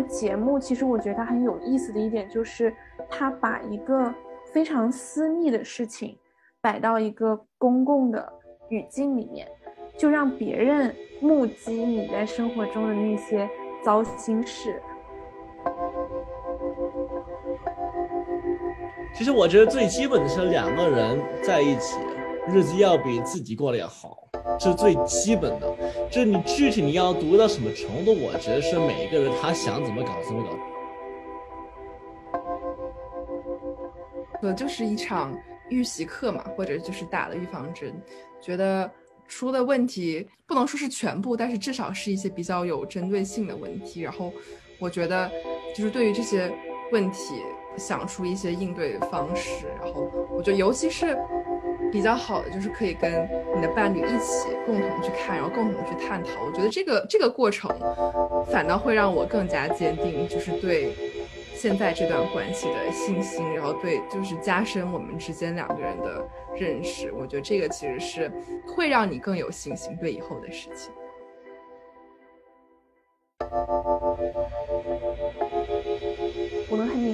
个节目，其实我觉得它很有意思的一点就是，它把一个非常私密的事情摆到一个公共的语境里面，就让别人目击你在生活中的那些糟心事。其实我觉得最基本的是两个人在一起，日子要比自己过得要好。这是最基本的，这你具体你要读到什么程度，我觉得是每一个人他想怎么搞怎么搞。呃，就是一场预习课嘛，或者就是打了预防针，觉得出的问题不能说是全部，但是至少是一些比较有针对性的问题。然后我觉得就是对于这些问题想出一些应对方式。然后我觉得尤其是。比较好的就是可以跟你的伴侣一起共同去看，然后共同去探讨。我觉得这个这个过程反倒会让我更加坚定，就是对现在这段关系的信心，然后对就是加深我们之间两个人的认识。我觉得这个其实是会让你更有信心对以后的事情。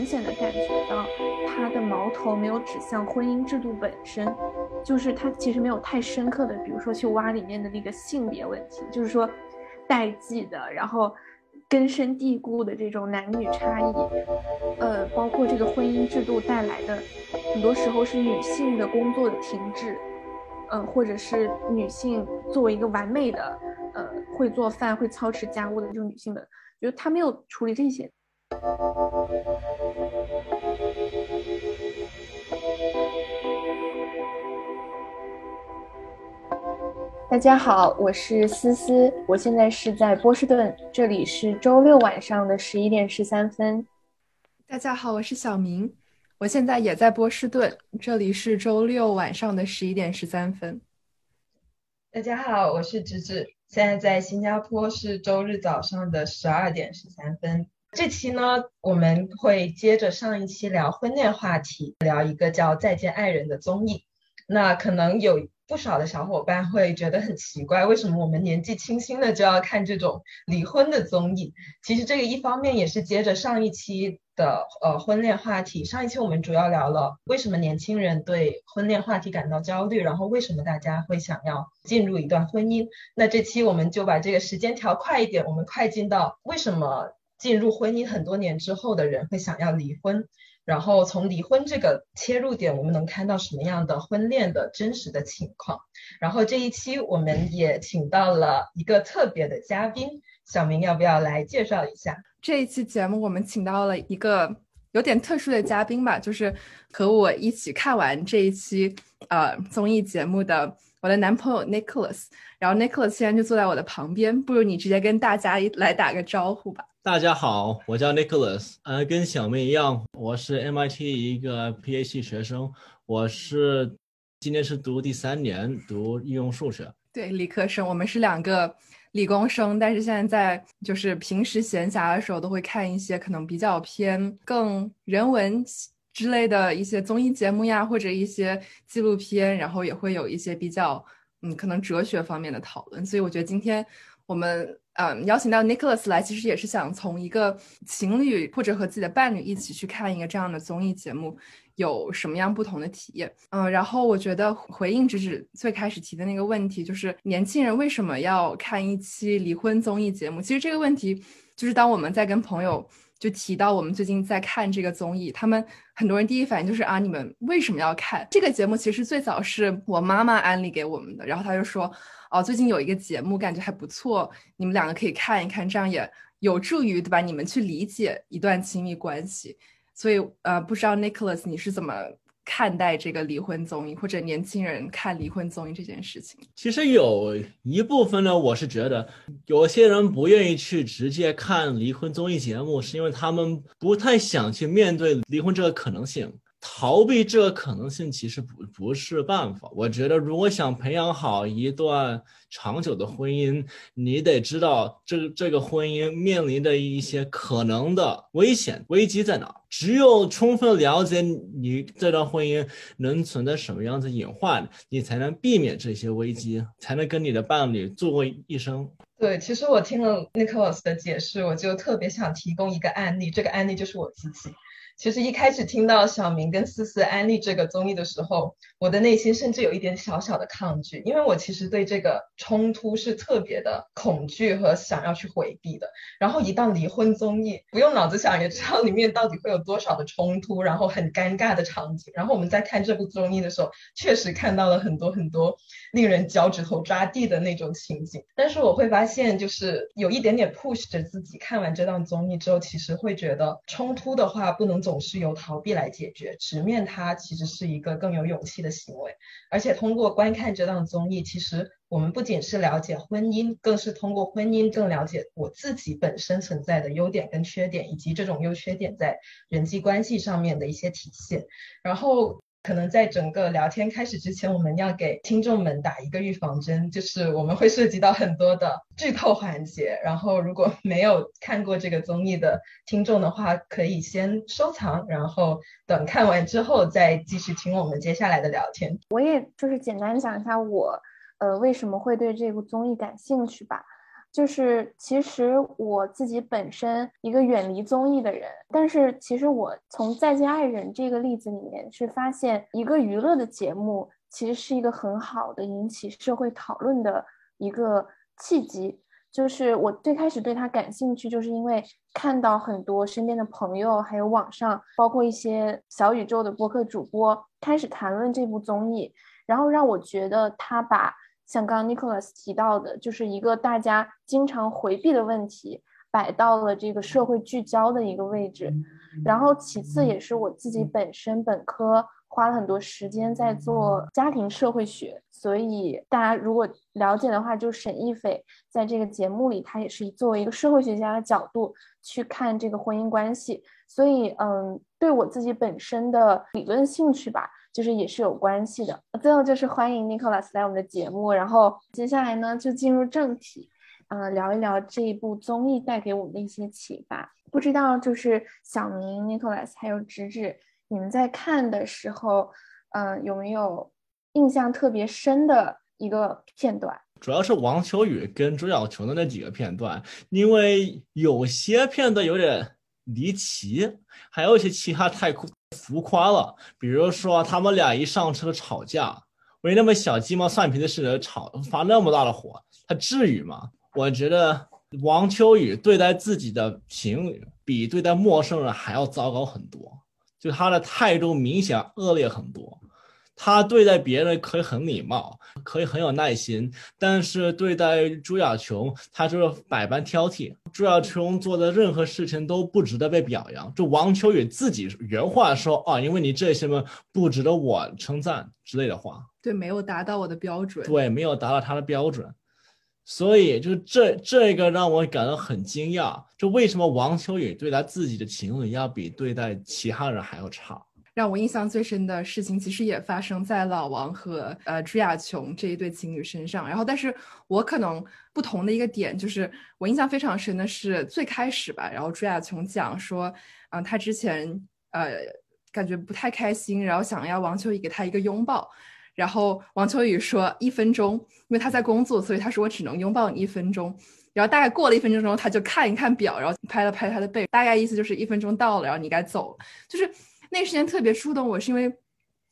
明显的感觉到，他的矛头没有指向婚姻制度本身，就是他其实没有太深刻的，比如说去挖里面的那个性别问题，就是说代际的，然后根深蒂固的这种男女差异，呃，包括这个婚姻制度带来的，很多时候是女性的工作的停滞，嗯，或者是女性作为一个完美的，呃，会做饭、会操持家务的这种女性的，觉得他没有处理这些。大家好，我是思思，我现在是在波士顿，这里是周六晚上的十一点十三分。大家好，我是小明，我现在也在波士顿，这里是周六晚上的十一点十三分。大家好，我是芝芝，现在在新加坡是周日早上的十二点十三分。这期呢，我们会接着上一期聊婚恋话题，聊一个叫《再见爱人》的综艺。那可能有不少的小伙伴会觉得很奇怪，为什么我们年纪轻轻的就要看这种离婚的综艺？其实这个一方面也是接着上一期的呃婚恋话题。上一期我们主要聊了为什么年轻人对婚恋话题感到焦虑，然后为什么大家会想要进入一段婚姻。那这期我们就把这个时间调快一点，我们快进到为什么。进入婚姻很多年之后的人会想要离婚，然后从离婚这个切入点，我们能看到什么样的婚恋的真实的情况。然后这一期我们也请到了一个特别的嘉宾，小明要不要来介绍一下？这一期节目我们请到了一个有点特殊的嘉宾吧，就是和我一起看完这一期呃综艺节目的我的男朋友 Nicholas。然后 Nicholas 现在就坐在我的旁边，不如你直接跟大家来打个招呼吧。大家好，我叫 Nicholas，呃，跟小妹一样，我是 MIT 一个 PhD 学生，我是今年是读第三年，读应用数学。对，理科生，我们是两个理工生，但是现在在就是平时闲暇的时候都会看一些可能比较偏更人文之类的一些综艺节目呀，或者一些纪录片，然后也会有一些比较嗯可能哲学方面的讨论，所以我觉得今天我们。嗯，邀请到 Nicholas 来，其实也是想从一个情侣或者和自己的伴侣一起去看一个这样的综艺节目，有什么样不同的体验？嗯，然后我觉得回应直指最开始提的那个问题，就是年轻人为什么要看一期离婚综艺节目？其实这个问题，就是当我们在跟朋友就提到我们最近在看这个综艺，他们很多人第一反应就是啊，你们为什么要看这个节目？其实最早是我妈妈安利给我们的，然后她就说。哦，最近有一个节目，感觉还不错，你们两个可以看一看，这样也有助于对吧？你们去理解一段亲密关系。所以，呃，不知道 Nicholas 你是怎么看待这个离婚综艺，或者年轻人看离婚综艺这件事情？其实有一部分呢，我是觉得有些人不愿意去直接看离婚综艺节目，是因为他们不太想去面对离婚这个可能性。逃避这个可能性其实不不是办法。我觉得，如果想培养好一段长久的婚姻，你得知道这这个婚姻面临的一些可能的危险危机在哪。只有充分了解你这段婚姻能存在什么样子隐患，你才能避免这些危机，才能跟你的伴侣度过一生。对，其实我听了 Nicholas 的解释，我就特别想提供一个案例，这个案例就是我自己。其实一开始听到小明跟思思安利这个综艺的时候，我的内心甚至有一点小小的抗拒，因为我其实对这个冲突是特别的恐惧和想要去回避的。然后一到离婚综艺，不用脑子想也知道里面到底会有多少的冲突，然后很尴尬的场景。然后我们在看这部综艺的时候，确实看到了很多很多令人脚趾头抓地的那种情景。但是我会发现，就是有一点点 push 着自己，看完这档综艺之后，其实会觉得冲突的话不能。总是由逃避来解决，直面它其实是一个更有勇气的行为。而且通过观看这档综艺，其实我们不仅是了解婚姻，更是通过婚姻更了解我自己本身存在的优点跟缺点，以及这种优缺点在人际关系上面的一些体现。然后。可能在整个聊天开始之前，我们要给听众们打一个预防针，就是我们会涉及到很多的剧透环节。然后，如果 没有看过这个综艺的听众的话，可以先收藏，然后等看完之后再继续听我们接下来的聊天。我也就是简单讲一下我，呃，为什么会对这部综艺感兴趣吧。就是其实我自己本身一个远离综艺的人，但是其实我从《再见爱人》这个例子里面是发现，一个娱乐的节目其实是一个很好的引起社会讨论的一个契机。就是我最开始对他感兴趣，就是因为看到很多身边的朋友，还有网上，包括一些小宇宙的播客主播开始谈论这部综艺，然后让我觉得他把。像刚刚 Nicholas 提到的，就是一个大家经常回避的问题，摆到了这个社会聚焦的一个位置。然后其次也是我自己本身本科花了很多时间在做家庭社会学，所以大家如果了解的话，就沈亦斐在这个节目里，他也是作为一个社会学家的角度去看这个婚姻关系。所以，嗯，对我自己本身的理论兴趣吧。就是也是有关系的。最后就是欢迎 Nicholas 来我们的节目，然后接下来呢就进入正题，嗯，聊一聊这一部综艺带给我们的一些启发。不知道就是小明、Nicholas 还有直直，你们在看的时候，嗯，有没有印象特别深的一个片段？主要是王秋雨跟朱晓琼的那几个片段，因为有些片段有点离奇，还有一些其他太酷。浮夸了，比如说他们俩一上车吵架，为那么小鸡毛蒜皮的事吵发那么大的火，他至于吗？我觉得王秋雨对待自己的情侣比对待陌生人还要糟糕很多，就他的态度明显恶劣很多。他对待别人可以很礼貌，可以很有耐心，但是对待朱亚琼，他就是百般挑剔。朱亚琼做的任何事情都不值得被表扬。就王秋雨自己原话说啊，因为你这些么不值得我称赞之类的话。对，没有达到我的标准。对，没有达到他的标准，所以就这这个让我感到很惊讶。就为什么王秋雨对待自己的情侣要比对待其他人还要差？让我印象最深的事情，其实也发生在老王和呃朱亚琼这一对情侣身上。然后，但是我可能不同的一个点，就是我印象非常深的是最开始吧。然后朱亚琼讲说，嗯，他之前呃感觉不太开心，然后想要王秋雨给他一个拥抱。然后王秋雨说一分钟，因为他在工作，所以他说我只能拥抱你一分钟。然后大概过了一分钟之后，他就看一看表，然后拍了拍他的背，大概意思就是一分钟到了，然后你该走，就是。那时间特别触动我，是因为，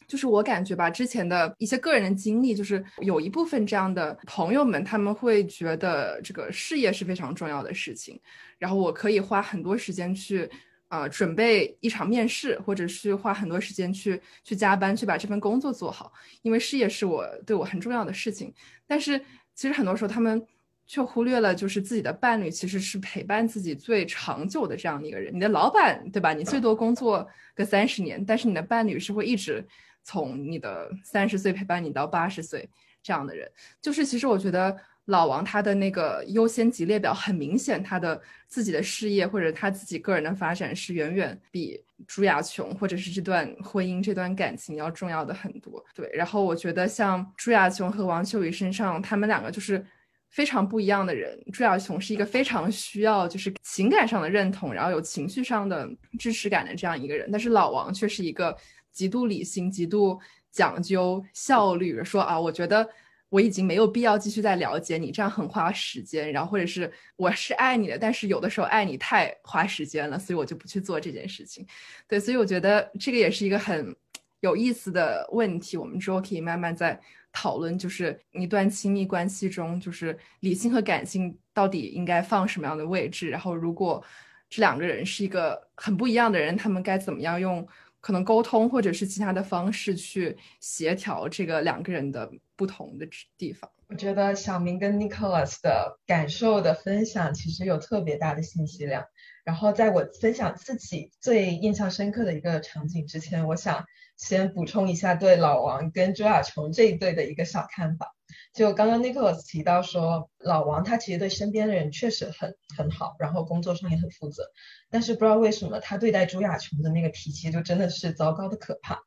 就是我感觉吧，之前的一些个人的经历，就是有一部分这样的朋友们，他们会觉得这个事业是非常重要的事情，然后我可以花很多时间去，呃，准备一场面试，或者是花很多时间去去加班，去把这份工作做好，因为事业是我对我很重要的事情。但是其实很多时候他们。却忽略了，就是自己的伴侣其实是陪伴自己最长久的这样的一个人。你的老板，对吧？你最多工作个三十年，但是你的伴侣是会一直从你的三十岁陪伴你到八十岁这样的人。就是其实我觉得老王他的那个优先级列表很明显，他的自己的事业或者他自己个人的发展是远远比朱亚琼或者是这段婚姻这段感情要重要的很多。对，然后我觉得像朱亚琼和王秋雨身上，他们两个就是。非常不一样的人，朱亚琼是一个非常需要就是情感上的认同，然后有情绪上的支持感的这样一个人。但是老王却是一个极度理性、极度讲究效率，说啊，我觉得我已经没有必要继续再了解你，这样很花时间。然后或者是我是爱你的，但是有的时候爱你太花时间了，所以我就不去做这件事情。对，所以我觉得这个也是一个很有意思的问题，我们之后可以慢慢再讨论。就是一段亲密关系中，就是理性和感性到底应该放什么样的位置？然后如果这两个人是一个很不一样的人，他们该怎么样用？可能沟通或者是其他的方式去协调这个两个人的不同的地方。我觉得小明跟 Nicholas 的感受的分享其实有特别大的信息量。然后在我分享自己最印象深刻的一个场景之前，我想先补充一下对老王跟朱亚琼这一对的一个小看法。就刚刚 Nicholas 提到说，老王他其实对身边的人确实很很好，然后工作上也很负责，但是不知道为什么他对待朱亚琼的那个脾气就真的是糟糕的可怕。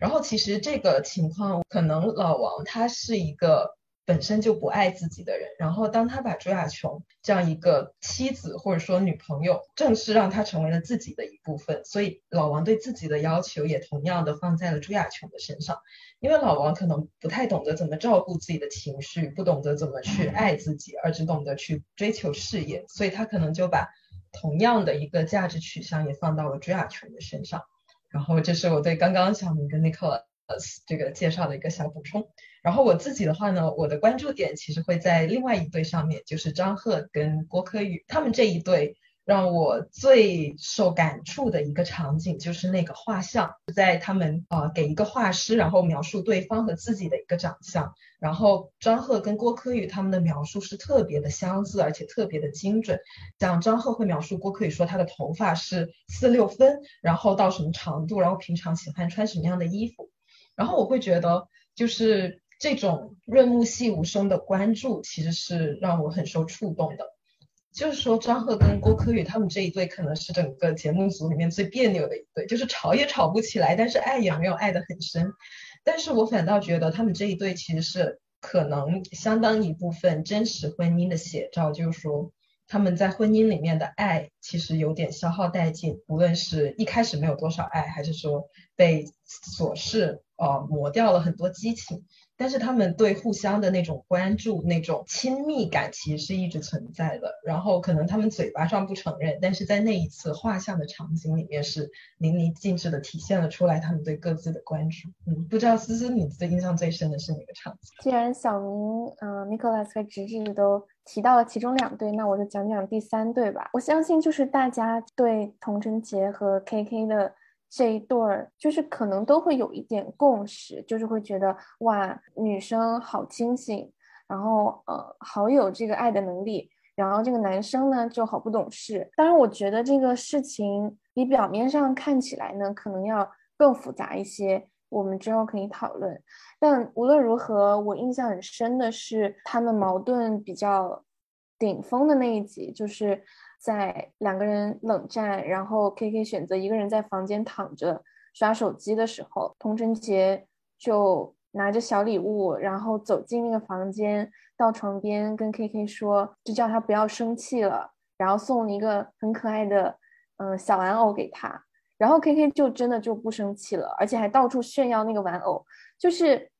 然后其实这个情况可能老王他是一个。本身就不爱自己的人，然后当他把朱亚琼这样一个妻子或者说女朋友正式让她成为了自己的一部分，所以老王对自己的要求也同样的放在了朱亚琼的身上。因为老王可能不太懂得怎么照顾自己的情绪，不懂得怎么去爱自己，而只懂得去追求事业，所以他可能就把同样的一个价值取向也放到了朱亚琼的身上。然后这是我对刚刚小明跟呃。这个介绍的一个小补充，然后我自己的话呢，我的关注点其实会在另外一对上面，就是张赫跟郭柯宇他们这一对，让我最受感触的一个场景就是那个画像，在他们啊给一个画师，然后描述对方和自己的一个长相，然后张赫跟郭柯宇他们的描述是特别的相似，而且特别的精准，像张赫会描述郭柯宇说他的头发是四六分，然后到什么长度，然后平常喜欢穿什么样的衣服。然后我会觉得，就是这种润物细无声的关注，其实是让我很受触动的。就是说，张赫跟郭柯宇他们这一对，可能是整个节目组里面最别扭的一对，就是吵也吵不起来，但是爱也没有爱得很深。但是我反倒觉得，他们这一对其实是可能相当一部分真实婚姻的写照，就是说。他们在婚姻里面的爱其实有点消耗殆尽，无论是一开始没有多少爱，还是说被琐事呃磨掉了很多激情。但是他们对互相的那种关注、那种亲密感，其实是一直存在的。然后可能他们嘴巴上不承认，但是在那一次画像的场景里面，是淋漓尽致的体现了出来他们对各自的关注。嗯，不知道思思你最印象最深的是哪个场景？既然小明、嗯，Nicholas 和直直都提到了其中两对，那我就讲讲第三对吧。我相信就是大家对童贞洁和 KK 的。这一对儿就是可能都会有一点共识，就是会觉得哇，女生好清醒，然后呃，好有这个爱的能力，然后这个男生呢就好不懂事。当然，我觉得这个事情比表面上看起来呢，可能要更复杂一些，我们之后可以讨论。但无论如何，我印象很深的是他们矛盾比较顶峰的那一集，就是。在两个人冷战，然后 K K 选择一个人在房间躺着刷手机的时候，童贞杰就拿着小礼物，然后走进那个房间，到床边跟 K K 说，就叫他不要生气了，然后送了一个很可爱的嗯小玩偶给他，然后 K K 就真的就不生气了，而且还到处炫耀那个玩偶，就是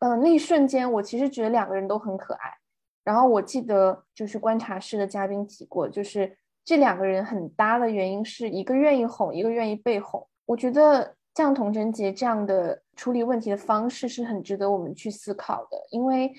嗯那一瞬间，我其实觉得两个人都很可爱。然后我记得就是观察室的嘉宾提过，就是。这两个人很搭的原因是一个愿意哄，一个愿意被哄。我觉得像童贞杰这样的处理问题的方式是很值得我们去思考的，因为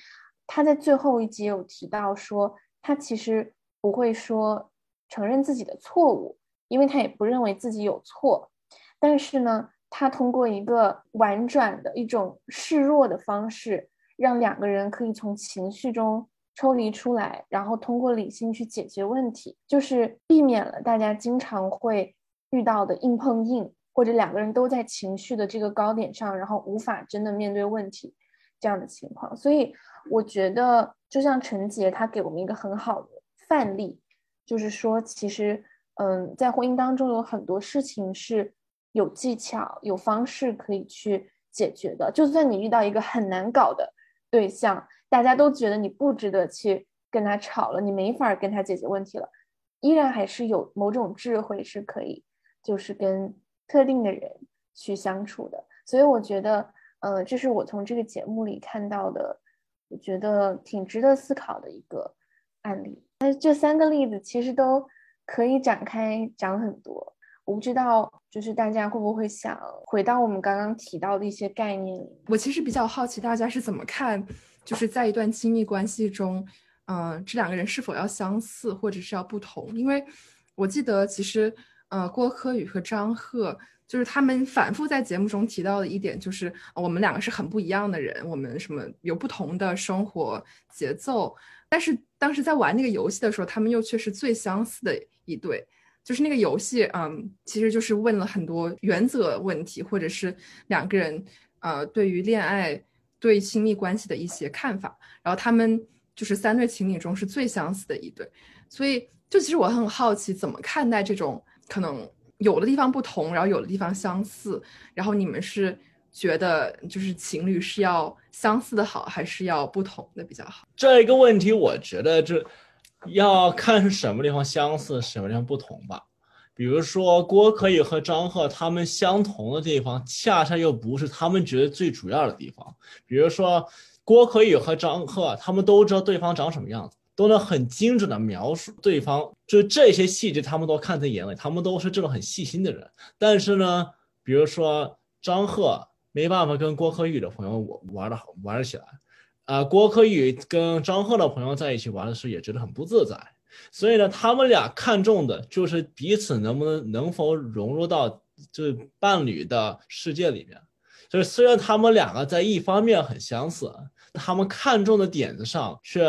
他在最后一集有提到说，他其实不会说承认自己的错误，因为他也不认为自己有错。但是呢，他通过一个婉转的一种示弱的方式，让两个人可以从情绪中。抽离出来，然后通过理性去解决问题，就是避免了大家经常会遇到的硬碰硬，或者两个人都在情绪的这个高点上，然后无法真的面对问题这样的情况。所以我觉得，就像陈杰他给我们一个很好的范例，就是说，其实，嗯，在婚姻当中有很多事情是有技巧、有方式可以去解决的。就算你遇到一个很难搞的对象。大家都觉得你不值得去跟他吵了，你没法跟他解决问题了，依然还是有某种智慧是可以，就是跟特定的人去相处的。所以我觉得，呃，这是我从这个节目里看到的我觉得挺值得思考的一个案例。那这三个例子其实都可以展开讲很多。我不知道，就是大家会不会想回到我们刚刚提到的一些概念里？我其实比较好奇大家是怎么看，就是在一段亲密关系中，嗯，这两个人是否要相似，或者是要不同？因为我记得其实，呃，郭柯宇和张赫。就是他们反复在节目中提到的一点，就是我们两个是很不一样的人，我们什么有不同的生活节奏，但是当时在玩那个游戏的时候，他们又却是最相似的一对。就是那个游戏，嗯，其实就是问了很多原则问题，或者是两个人呃对于恋爱、对亲密关系的一些看法，然后他们就是三对情侣中是最相似的一对。所以，就其实我很好奇，怎么看待这种可能？有的地方不同，然后有的地方相似，然后你们是觉得就是情侣是要相似的好，还是要不同的比较好？这一个问题，我觉得这要看是什么地方相似，什么地方不同吧。比如说郭可以和张赫他们相同的地方，恰恰又不是他们觉得最主要的地方。比如说郭可以和张赫，他们都知道对方长什么样子。都能很精准的描述对方，就这些细节，他们都看在眼里，他们都是这种很细心的人。但是呢，比如说张赫没办法跟郭可宇的朋友玩的好玩的起来，啊，郭可宇跟张赫的朋友在一起玩的时候也觉得很不自在。所以呢，他们俩看重的就是彼此能不能能否融入到就是伴侣的世界里面。就是虽然他们两个在一方面很相似。他们看重的点子上却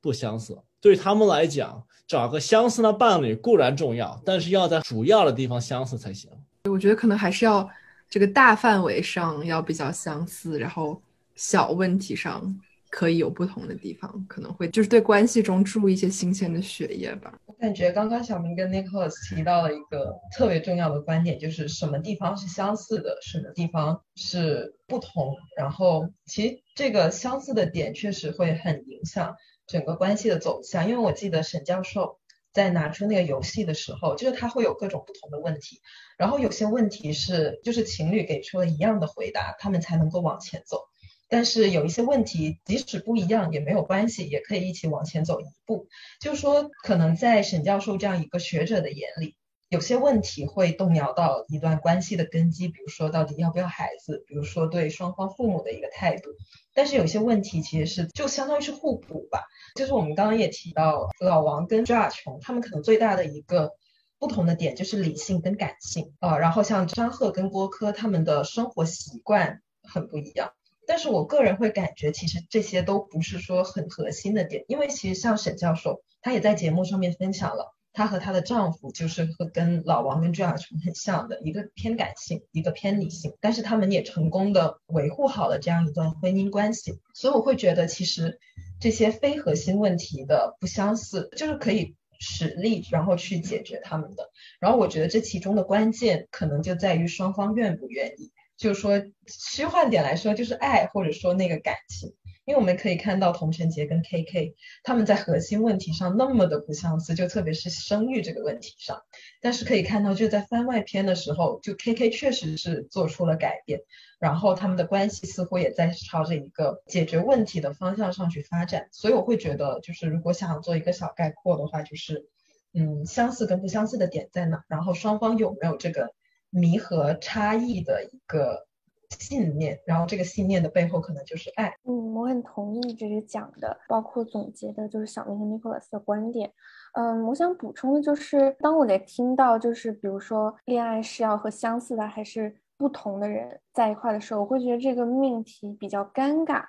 不相似。对他们来讲，找个相似的伴侣固然重要，但是要在主要的地方相似才行。我觉得可能还是要这个大范围上要比较相似，然后小问题上。可以有不同的地方，可能会就是对关系中注入一些新鲜的血液吧。我感觉刚刚小明跟 Nicholas 提到了一个特别重要的观点，就是什么地方是相似的，什么地方是不同。然后其实这个相似的点确实会很影响整个关系的走向。因为我记得沈教授在拿出那个游戏的时候，就是他会有各种不同的问题，然后有些问题是就是情侣给出了一样的回答，他们才能够往前走。但是有一些问题，即使不一样也没有关系，也可以一起往前走一步。就是说，可能在沈教授这样一个学者的眼里，有些问题会动摇到一段关系的根基，比如说到底要不要孩子，比如说对双方父母的一个态度。但是有些问题其实是就相当于是互补吧。就是我们刚刚也提到，老王跟周亚琼他们可能最大的一个不同的点就是理性跟感性啊。然后像张赫跟郭柯他们的生活习惯很不一样。但是我个人会感觉，其实这些都不是说很核心的点，因为其实像沈教授，他也在节目上面分享了，她和她的丈夫就是和跟老王跟朱亚琼很像的，一个偏感性，一个偏理性，但是他们也成功的维护好了这样一段婚姻关系，所以我会觉得，其实这些非核心问题的不相似，就是可以实力然后去解决他们的，然后我觉得这其中的关键可能就在于双方愿不愿意。就是说，虚幻点来说，就是爱，或者说那个感情。因为我们可以看到童晨杰跟 KK 他们在核心问题上那么的不相似，就特别是生育这个问题上。但是可以看到，就在番外篇的时候，就 KK 确实是做出了改变，然后他们的关系似乎也在朝着一个解决问题的方向上去发展。所以我会觉得，就是如果想做一个小概括的话，就是嗯，相似跟不相似的点在哪，然后双方有没有这个。弥合差异的一个信念，然后这个信念的背后可能就是爱。嗯，我很同意这里讲的，包括总结的，就是小明和 Nicholas 的观点。嗯，我想补充的就是，当我在听到就是比如说恋爱是要和相似的还是不同的人在一块的时候，我会觉得这个命题比较尴尬。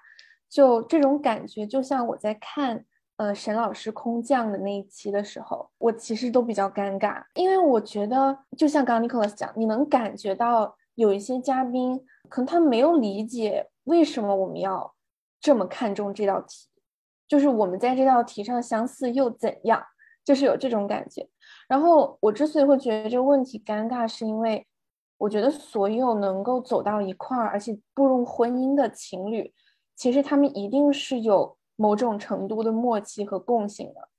就这种感觉，就像我在看。呃，沈老师空降的那一期的时候，我其实都比较尴尬，因为我觉得，就像刚刚 Nicholas 讲，你能感觉到有一些嘉宾可能他没有理解为什么我们要这么看重这道题，就是我们在这道题上相似又怎样，就是有这种感觉。然后我之所以会觉得这个问题尴尬，是因为我觉得所有能够走到一块儿而且步入婚姻的情侣，其实他们一定是有。某种程度的默契和共性的，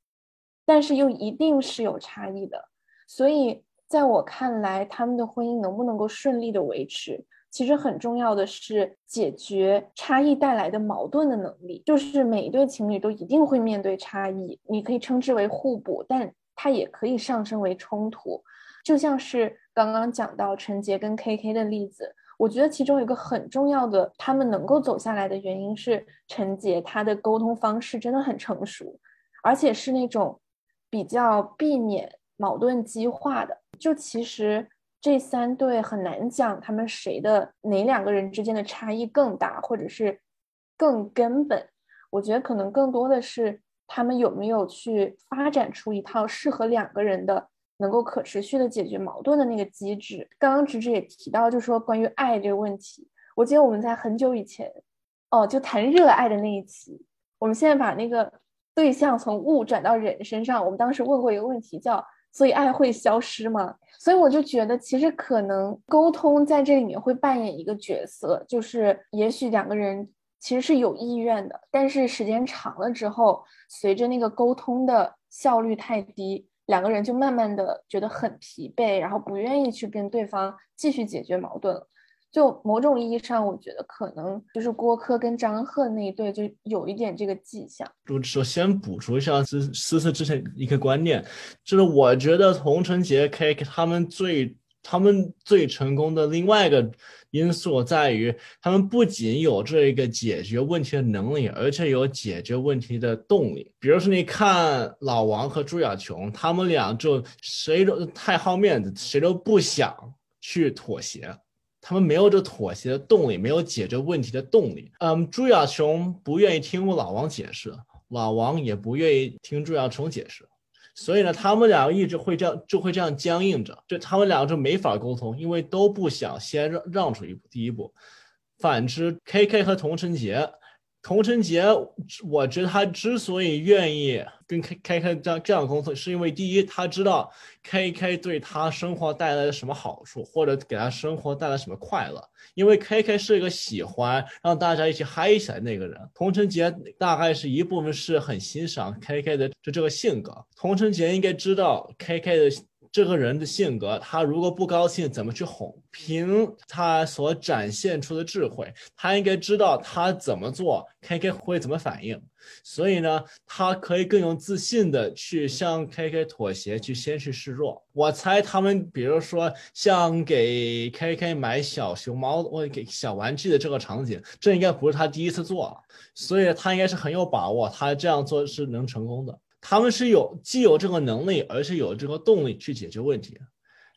但是又一定是有差异的。所以在我看来，他们的婚姻能不能够顺利的维持，其实很重要的是解决差异带来的矛盾的能力。就是每一对情侣都一定会面对差异，你可以称之为互补，但它也可以上升为冲突。就像是刚刚讲到陈杰跟 KK 的例子，我觉得其中有一个很重要的，他们能够走下来的原因是陈杰他的沟通方式真的很成熟，而且是那种比较避免矛盾激化的。就其实这三对很难讲他们谁的哪两个人之间的差异更大，或者是更根本。我觉得可能更多的是他们有没有去发展出一套适合两个人的。能够可持续的解决矛盾的那个机制，刚刚直直也提到，就说关于爱这个问题，我记得我们在很久以前，哦，就谈热爱的那一期，我们现在把那个对象从物转到人身上，我们当时问过一个问题，叫所以爱会消失吗？所以我就觉得，其实可能沟通在这里面会扮演一个角色，就是也许两个人其实是有意愿的，但是时间长了之后，随着那个沟通的效率太低。两个人就慢慢的觉得很疲惫，然后不愿意去跟对方继续解决矛盾了。就某种意义上，我觉得可能就是郭柯跟张赫那一对就有一点这个迹象。就首先补充一下思思思之前一个观念，就是我觉得童晨杰 K 他们最他们最成功的另外一个。因素在于，他们不仅有这一个解决问题的能力，而且有解决问题的动力。比如说，你看老王和朱亚琼，他们俩就谁都太好面子，谁都不想去妥协，他们没有这妥协的动力，没有解决问题的动力。嗯，朱亚琼不愿意听老王解释，老王也不愿意听朱亚琼解释。所以呢，他们两个一直会这样，就会这样僵硬着，就他们两个就没法沟通，因为都不想先让让出一步第一步。反之，K K 和童晨杰。童晨杰，我觉得他之所以愿意跟开开开这样这样工作，是因为第一，他知道开开对他生活带来了什么好处，或者给他生活带来什么快乐。因为开开是一个喜欢让大家一起嗨起来那个人，童晨杰大概是一部分是很欣赏开开的就这个性格。童晨杰应该知道开开的。这个人的性格，他如果不高兴，怎么去哄？凭他所展现出的智慧，他应该知道他怎么做，K K 会怎么反应。所以呢，他可以更有自信的去向 K K 妥协，去先去示弱。我猜他们，比如说像给 K K 买小熊猫或给小玩具的这个场景，这应该不是他第一次做了，所以他应该是很有把握，他这样做是能成功的。他们是有既有这个能力，而且有这个动力去解决问题。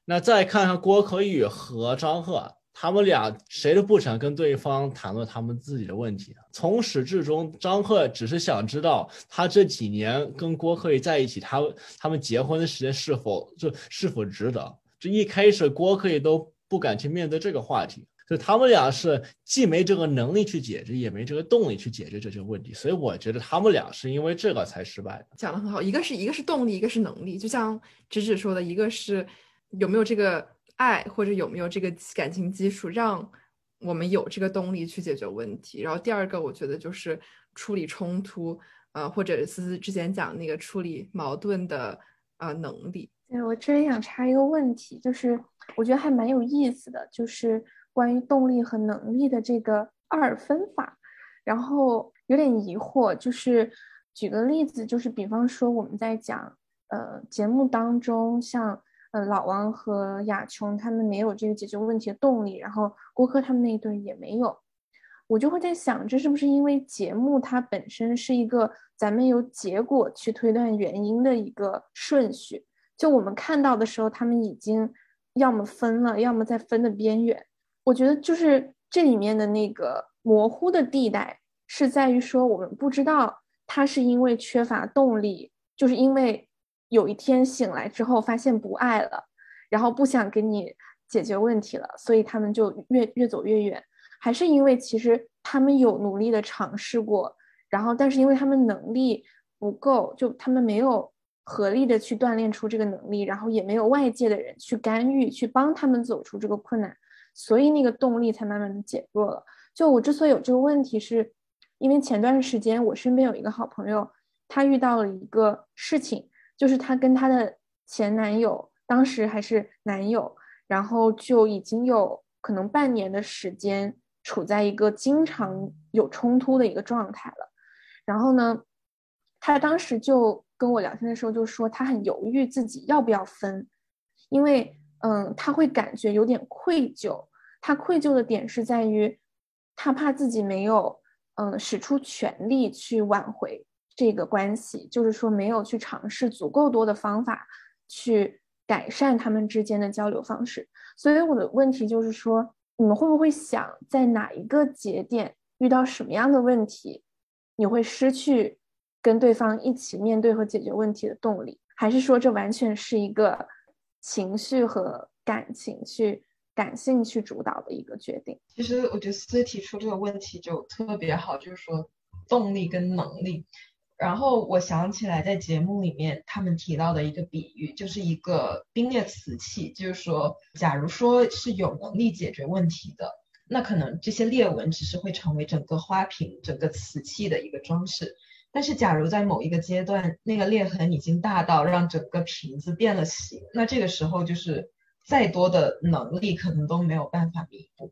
那再看看郭可宇和张赫，他们俩谁都不想跟对方谈论他们自己的问题。从始至终，张赫只是想知道他这几年跟郭可宇在一起，他他们结婚的时间是否就是否值得。这一开始，郭可宇都不敢去面对这个话题。就他们俩是既没这个能力去解决，也没这个动力去解决这些问题，所以我觉得他们俩是因为这个才失败的。讲的很好，一个是一个是动力，一个是能力。就像直直说的，一个是有没有这个爱，或者有没有这个感情基础，让我们有这个动力去解决问题。然后第二个，我觉得就是处理冲突，呃，或者思思之前讲那个处理矛盾的呃能力。对我这里想插一个问题，就是我觉得还蛮有意思的，就是。关于动力和能力的这个二分法，然后有点疑惑，就是举个例子，就是比方说我们在讲，呃，节目当中，像呃老王和亚琼他们没有这个解决问题的动力，然后郭柯他们那一对也没有，我就会在想，这是不是因为节目它本身是一个咱们由结果去推断原因的一个顺序，就我们看到的时候，他们已经要么分了，要么在分的边缘。我觉得就是这里面的那个模糊的地带，是在于说我们不知道他是因为缺乏动力，就是因为有一天醒来之后发现不爱了，然后不想给你解决问题了，所以他们就越越走越远，还是因为其实他们有努力的尝试过，然后但是因为他们能力不够，就他们没有合力的去锻炼出这个能力，然后也没有外界的人去干预去帮他们走出这个困难。所以那个动力才慢慢的减弱了。就我之所以有这个问题，是因为前段时间我身边有一个好朋友，她遇到了一个事情，就是她跟她的前男友当时还是男友，然后就已经有可能半年的时间处在一个经常有冲突的一个状态了。然后呢，他当时就跟我聊天的时候就说，他很犹豫自己要不要分，因为嗯，他会感觉有点愧疚。他愧疚的点是在于，他怕自己没有嗯使出全力去挽回这个关系，就是说没有去尝试足够多的方法去改善他们之间的交流方式。所以我的问题就是说，你们会不会想在哪一个节点遇到什么样的问题？你会失去跟对方一起面对和解决问题的动力，还是说这完全是一个情绪和感情去感性去主导的一个决定？其实我觉得思提出这个问题就特别好，就是说动力跟能力。然后我想起来在节目里面他们提到的一个比喻，就是一个冰裂瓷器，就是说，假如说是有能力解决问题的。那可能这些裂纹只是会成为整个花瓶、整个瓷器的一个装饰，但是假如在某一个阶段，那个裂痕已经大到让整个瓶子变了形，那这个时候就是再多的能力可能都没有办法弥补。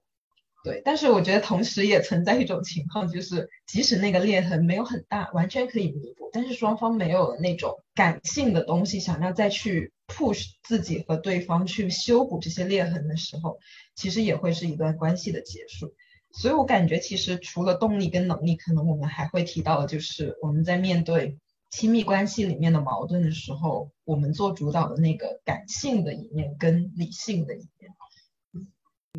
对，但是我觉得同时也存在一种情况，就是即使那个裂痕没有很大，完全可以弥补，但是双方没有那种感性的东西，想要再去 push 自己和对方去修补这些裂痕的时候，其实也会是一段关系的结束。所以我感觉，其实除了动力跟能力，可能我们还会提到的就是我们在面对亲密关系里面的矛盾的时候，我们做主导的那个感性的一面跟理性的一面。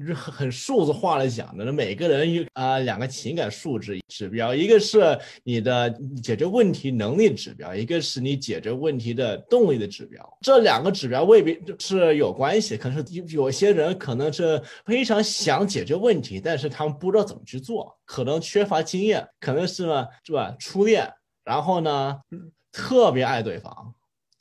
是很很数字化的讲的，那每个人有啊两个情感素质指标，一个是你的解决问题能力指标，一个是你解决问题的动力的指标。这两个指标未必是有关系，可是有有些人可能是非常想解决问题，但是他们不知道怎么去做，可能缺乏经验，可能是呢是吧初恋，然后呢特别爱对方。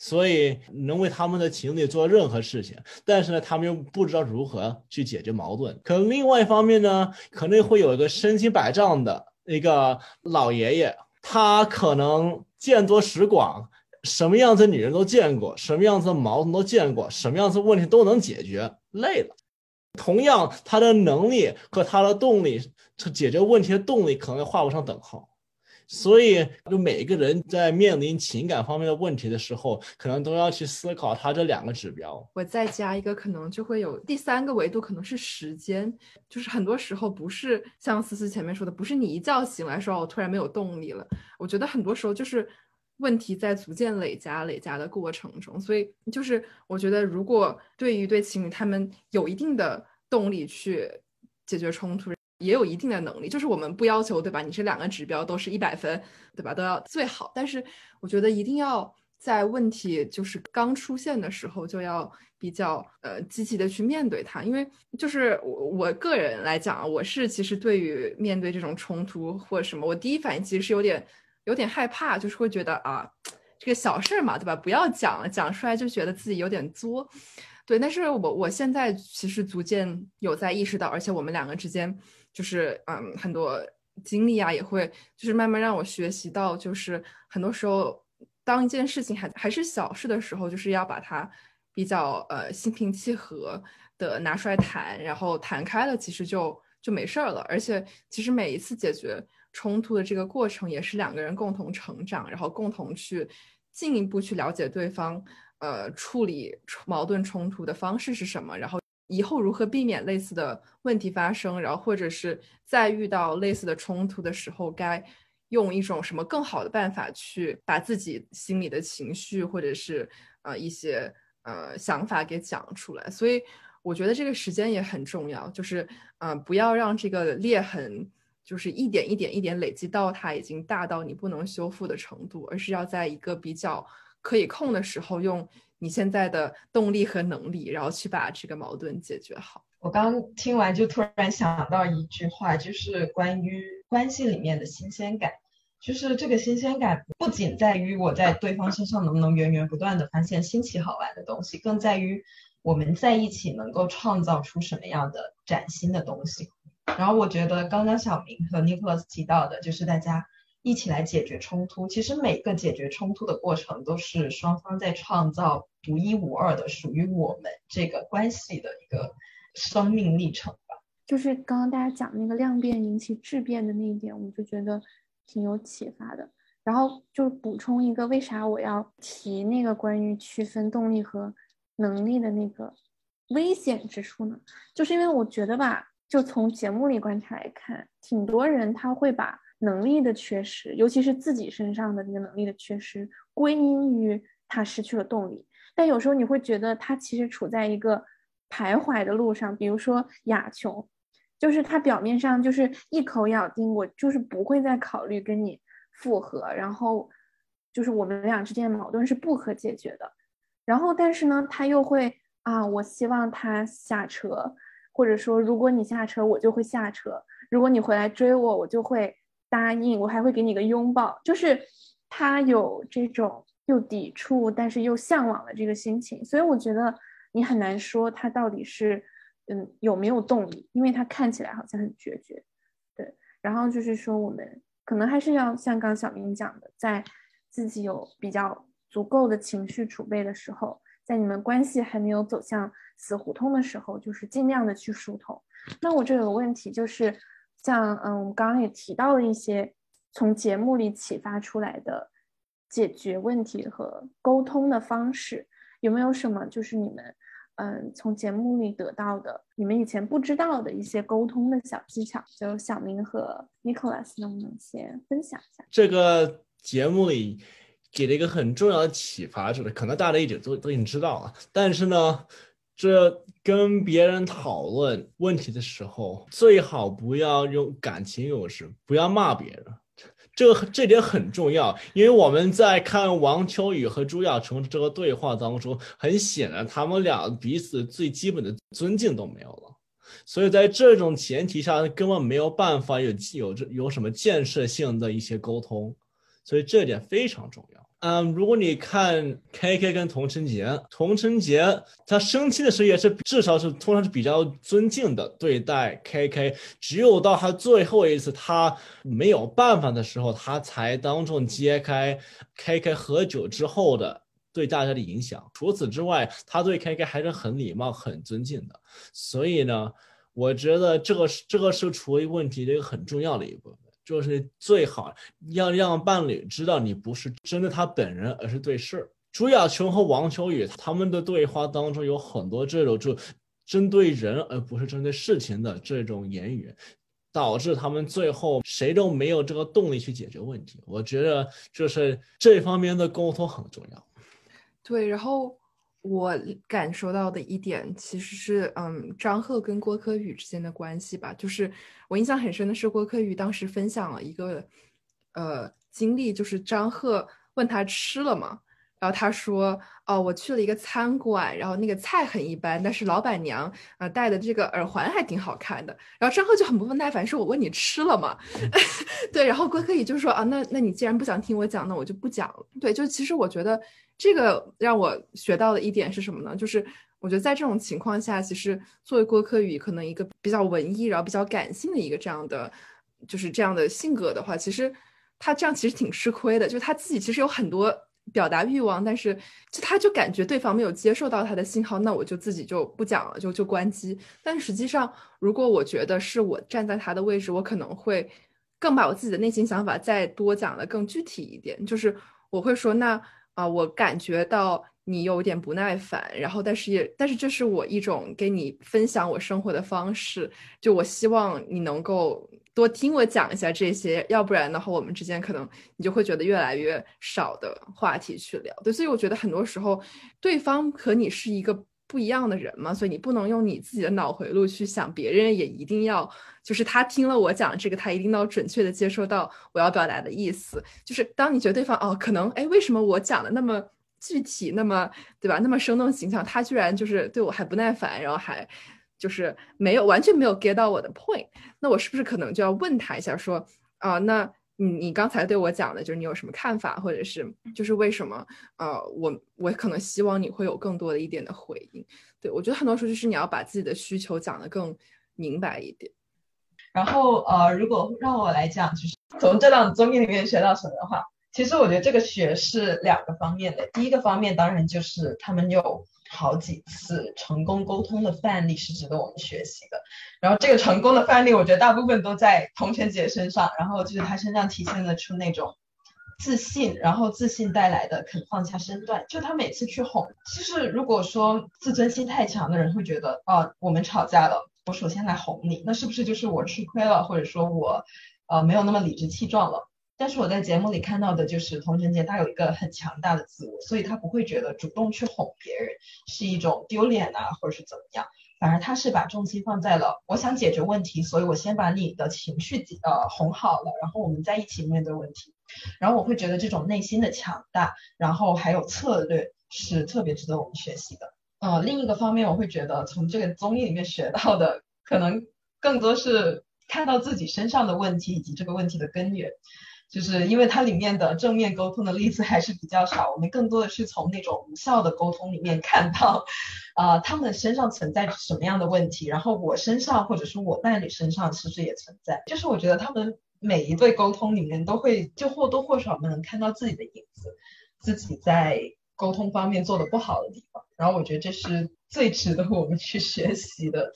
所以能为他们的情侣做任何事情，但是呢，他们又不知道如何去解决矛盾。可能另外一方面呢，可能会有一个身经百战的一个老爷爷，他可能见多识广，什么样子女人都见过，什么样子矛盾都见过，什么样子问题都能解决，累了。同样，他的能力和他的动力，解决问题的动力可能画不上等号。所以，就每一个人在面临情感方面的问题的时候，可能都要去思考他这两个指标。我再加一个，可能就会有第三个维度，可能是时间。就是很多时候不是像思思前面说的，不是你一觉醒来说我突然没有动力了。我觉得很多时候就是问题在逐渐累加、累加的过程中。所以，就是我觉得，如果对于一对情侣他们有一定的动力去解决冲突。也有一定的能力，就是我们不要求，对吧？你这两个指标都是一百分，对吧？都要最好。但是我觉得一定要在问题就是刚出现的时候，就要比较呃积极的去面对它。因为就是我我个人来讲，我是其实对于面对这种冲突或什么，我第一反应其实是有点有点害怕，就是会觉得啊，这个小事儿嘛，对吧？不要讲了，讲出来就觉得自己有点作。对，但是我我现在其实逐渐有在意识到，而且我们两个之间。就是嗯，很多经历啊，也会就是慢慢让我学习到，就是很多时候，当一件事情还还是小事的时候，就是要把它比较呃心平气和的拿出来谈，然后谈开了，其实就就没事儿了。而且其实每一次解决冲突的这个过程，也是两个人共同成长，然后共同去进一步去了解对方，呃，处理矛盾冲突的方式是什么，然后。以后如何避免类似的问题发生？然后或者是在遇到类似的冲突的时候，该用一种什么更好的办法去把自己心里的情绪或者是呃一些呃想法给讲出来？所以我觉得这个时间也很重要，就是呃不要让这个裂痕就是一点一点一点累积到它已经大到你不能修复的程度，而是要在一个比较可以控的时候用。你现在的动力和能力，然后去把这个矛盾解决好。我刚听完就突然想到一句话，就是关于关系里面的新鲜感。就是这个新鲜感不仅在于我在对方身上能不能源源不断的发现新奇好玩的东西，更在于我们在一起能够创造出什么样的崭新的东西。然后我觉得刚刚小明和 Nicholas 提到的，就是大家。一起来解决冲突。其实每个解决冲突的过程，都是双方在创造独一无二的属于我们这个关系的一个生命历程吧。就是刚刚大家讲那个量变引起质变的那一点，我就觉得挺有启发的。然后就补充一个，为啥我要提那个关于区分动力和能力的那个危险之处呢？就是因为我觉得吧，就从节目里观察来看，挺多人他会把能力的缺失，尤其是自己身上的这个能力的缺失，归因于他失去了动力。但有时候你会觉得他其实处在一个徘徊的路上，比如说雅琼，就是他表面上就是一口咬定我就是不会再考虑跟你。复合，然后就是我们俩之间的矛盾是不可解决的，然后但是呢，他又会啊，我希望他下车，或者说如果你下车，我就会下车；如果你回来追我，我就会答应，我还会给你个拥抱。就是他有这种又抵触但是又向往的这个心情，所以我觉得你很难说他到底是嗯有没有动力，因为他看起来好像很决绝。对，然后就是说我们。可能还是要像刚小明讲的，在自己有比较足够的情绪储备的时候，在你们关系还没有走向死胡同的时候，就是尽量的去疏通。那我这有个问题，就是像嗯，我们刚刚也提到了一些从节目里启发出来的解决问题和沟通的方式，有没有什么就是你们？嗯，从节目里得到的你们以前不知道的一些沟通的小技巧，就小明和 Nicholas 能不能先分享一下？这个节目里给了一个很重要的启发，就是可能大家已经都都已经知道了，但是呢，这跟别人讨论问题的时候，最好不要用感情用事，不要骂别人。这这点很重要，因为我们在看王秋雨和朱亚琼这个对话当中，很显然他们俩彼此最基本的尊敬都没有了，所以在这种前提下，根本没有办法有有这有什么建设性的一些沟通，所以这点非常重要。嗯，如果你看 K K 跟童晨杰，童晨杰他生气的时候也是至少是通常是比较尊敬的对待 K K，只有到他最后一次他没有办法的时候，他才当众揭开 K K 喝酒之后的对大家的影响。除此之外，他对 K K 还是很礼貌、很尊敬的。所以呢，我觉得这个是这个是处理问题的一个很重要的一部分。就是最好要让伴侣知道你不是针对他本人，而是对事儿。朱亚琼和王秋雨他们的对话当中有很多这种就针对人而不是针对事情的这种言语，导致他们最后谁都没有这个动力去解决问题。我觉得就是这方面的沟通很重要。对，然后。我感受到的一点其实是，嗯，张赫跟郭柯宇之间的关系吧。就是我印象很深的是，郭柯宇当时分享了一个，呃，经历，就是张赫问他吃了吗？然后他说，哦，我去了一个餐馆，然后那个菜很一般，但是老板娘啊戴的这个耳环还挺好看的。然后张赫就很不耐烦，说我问你吃了吗？对，然后郭柯宇就说，啊，那那你既然不想听我讲，那我就不讲了。对，就其实我觉得。这个让我学到的一点是什么呢？就是我觉得在这种情况下，其实作为郭柯宇，可能一个比较文艺，然后比较感性的一个这样的，就是这样的性格的话，其实他这样其实挺吃亏的。就他自己其实有很多表达欲望，但是就他就感觉对方没有接受到他的信号，那我就自己就不讲了，就就关机。但实际上，如果我觉得是我站在他的位置，我可能会更把我自己的内心想法再多讲的更具体一点，就是我会说那。啊，我感觉到你有点不耐烦，然后但是也，但是这是我一种给你分享我生活的方式，就我希望你能够多听我讲一下这些，要不然的话，我们之间可能你就会觉得越来越少的话题去聊。对，所以我觉得很多时候对方和你是一个不一样的人嘛，所以你不能用你自己的脑回路去想，别人也一定要。就是他听了我讲这个，他一定要准确的接收到我要表达的意思。就是当你觉得对方哦，可能哎，为什么我讲的那么具体，那么对吧，那么生动形象，他居然就是对我还不耐烦，然后还就是没有完全没有 get 到我的 point，那我是不是可能就要问他一下，说啊，那你你刚才对我讲的，就是你有什么看法，或者是就是为什么呃，我我可能希望你会有更多的一点的回应。对我觉得很多时候就是你要把自己的需求讲得更明白一点。然后呃，如果让我来讲，就是 从这档综艺里面学到什么的话，其实我觉得这个学是两个方面的。第一个方面当然就是他们有好几次成功沟通的范例是值得我们学习的。然后这个成功的范例，我觉得大部分都在童晨姐身上，然后就是她身上体现得出那种。自信，然后自信带来的肯放下身段，就他每次去哄。其实如果说自尊心太强的人会觉得，哦，我们吵架了，我首先来哄你，那是不是就是我吃亏了，或者说我，呃，没有那么理直气壮了？但是我在节目里看到的就是童晨杰他有一个很强大的自我，所以他不会觉得主动去哄别人是一种丢脸啊，或者是怎么样，反而他是把重心放在了我想解决问题，所以我先把你的情绪呃哄好了，然后我们再一起面对问题。然后我会觉得这种内心的强大，然后还有策略是特别值得我们学习的。呃，另一个方面，我会觉得从这个综艺里面学到的，可能更多是看到自己身上的问题以及这个问题的根源。就是因为它里面的正面沟通的例子还是比较少，我们更多的是从那种无效的沟通里面看到，啊，他们身上存在什么样的问题，然后我身上或者是我伴侣身上其实也存在？就是我觉得他们。每一对沟通里面都会就或多或少能看到自己的影子，自己在沟通方面做的不好的地方，然后我觉得这是最值得我们去学习的。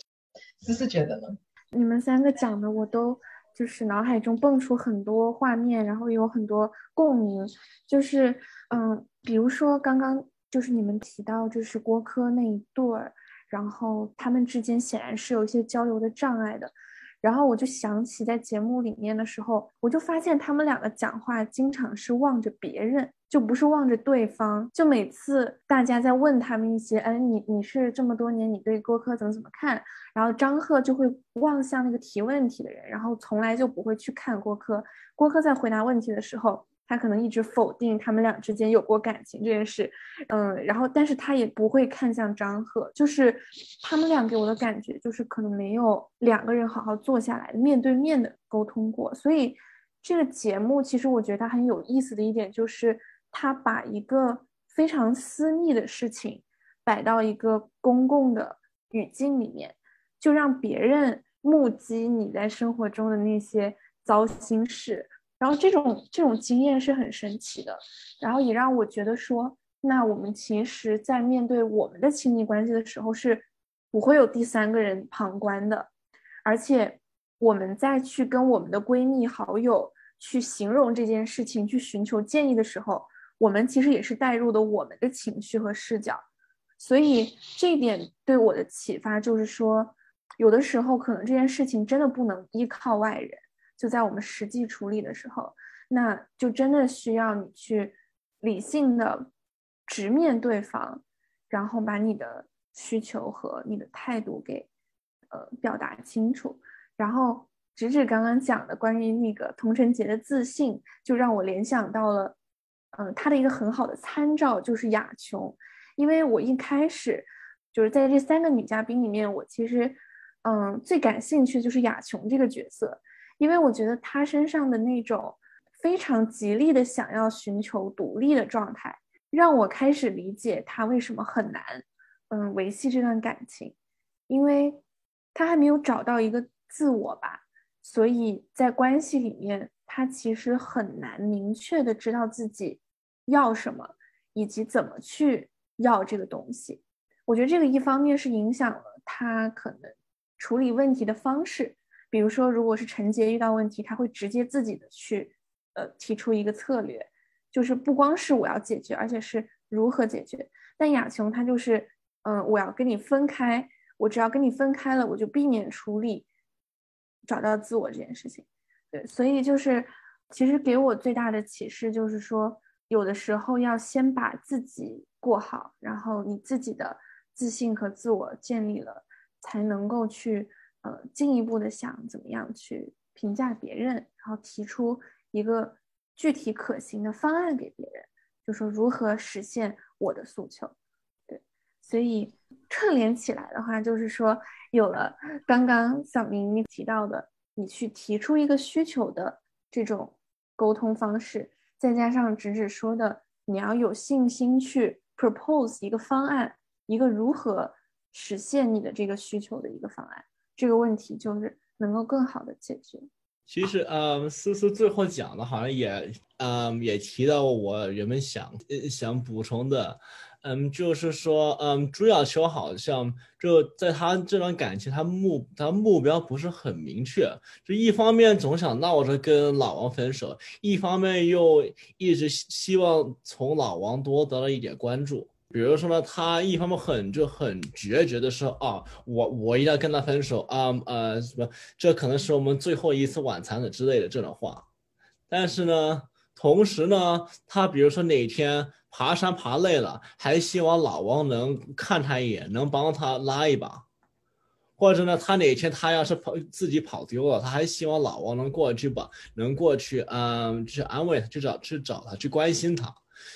思思觉得呢？你们三个讲的我都就是脑海中蹦出很多画面，然后有很多共鸣。就是嗯，比如说刚刚就是你们提到就是郭柯那一对儿，然后他们之间显然是有一些交流的障碍的。然后我就想起在节目里面的时候，我就发现他们两个讲话经常是望着别人，就不是望着对方。就每次大家在问他们一些，哎，你你是这么多年，你对郭柯怎么怎么看？然后张赫就会望向那个提问题的人，然后从来就不会去看郭柯。郭柯在回答问题的时候。他可能一直否定他们俩之间有过感情这件事，嗯，然后但是他也不会看向张赫，就是他们俩给我的感觉就是可能没有两个人好好坐下来面对面的沟通过，所以这个节目其实我觉得它很有意思的一点就是他把一个非常私密的事情摆到一个公共的语境里面，就让别人目击你在生活中的那些糟心事。然后这种这种经验是很神奇的，然后也让我觉得说，那我们其实，在面对我们的亲密关系的时候，是不会有第三个人旁观的，而且我们在去跟我们的闺蜜好友去形容这件事情，去寻求建议的时候，我们其实也是带入的我们的情绪和视角，所以这一点对我的启发就是说，有的时候可能这件事情真的不能依靠外人。就在我们实际处理的时候，那就真的需要你去理性的直面对方，然后把你的需求和你的态度给呃表达清楚。然后直指刚刚讲的关于那个童晨杰的自信，就让我联想到了，嗯，他的一个很好的参照就是雅琼，因为我一开始就是在这三个女嘉宾里面，我其实嗯最感兴趣就是雅琼这个角色。因为我觉得他身上的那种非常极力的想要寻求独立的状态，让我开始理解他为什么很难，嗯，维系这段感情，因为他还没有找到一个自我吧，所以在关系里面，他其实很难明确的知道自己要什么，以及怎么去要这个东西。我觉得这个一方面是影响了他可能处理问题的方式。比如说，如果是陈杰遇到问题，他会直接自己的去，呃，提出一个策略，就是不光是我要解决，而且是如何解决。但雅琼她就是，嗯，我要跟你分开，我只要跟你分开了，我就避免处理，找到自我这件事情。对，所以就是，其实给我最大的启示就是说，有的时候要先把自己过好，然后你自己的自信和自我建立了，才能够去。呃，进一步的想怎么样去评价别人，然后提出一个具体可行的方案给别人，就说如何实现我的诉求。对，所以串联起来的话，就是说有了刚刚小明你提到的，你去提出一个需求的这种沟通方式，再加上直指说的，你要有信心去 propose 一个方案，一个如何实现你的这个需求的一个方案。这个问题就是能够更好的解决。其实，嗯，思思最后讲的好像也，嗯，也提到我原本想想补充的，嗯，就是说，嗯，朱亚秋好像就在他这段感情，他目他目标不是很明确，就一方面总想闹着跟老王分手，一方面又一直希望从老王多得到一点关注。比如说呢，他一方面很就很决绝的说啊，我我一定要跟他分手啊，呃什么，这可能是我们最后一次晚餐的之类的这种话。但是呢，同时呢，他比如说哪天爬山爬累了，还希望老王能看他一眼，能帮他拉一把。或者呢，他哪天他要是跑自己跑丢了，他还希望老王能过去吧，能过去嗯去安慰他，去找去找他，去关心他。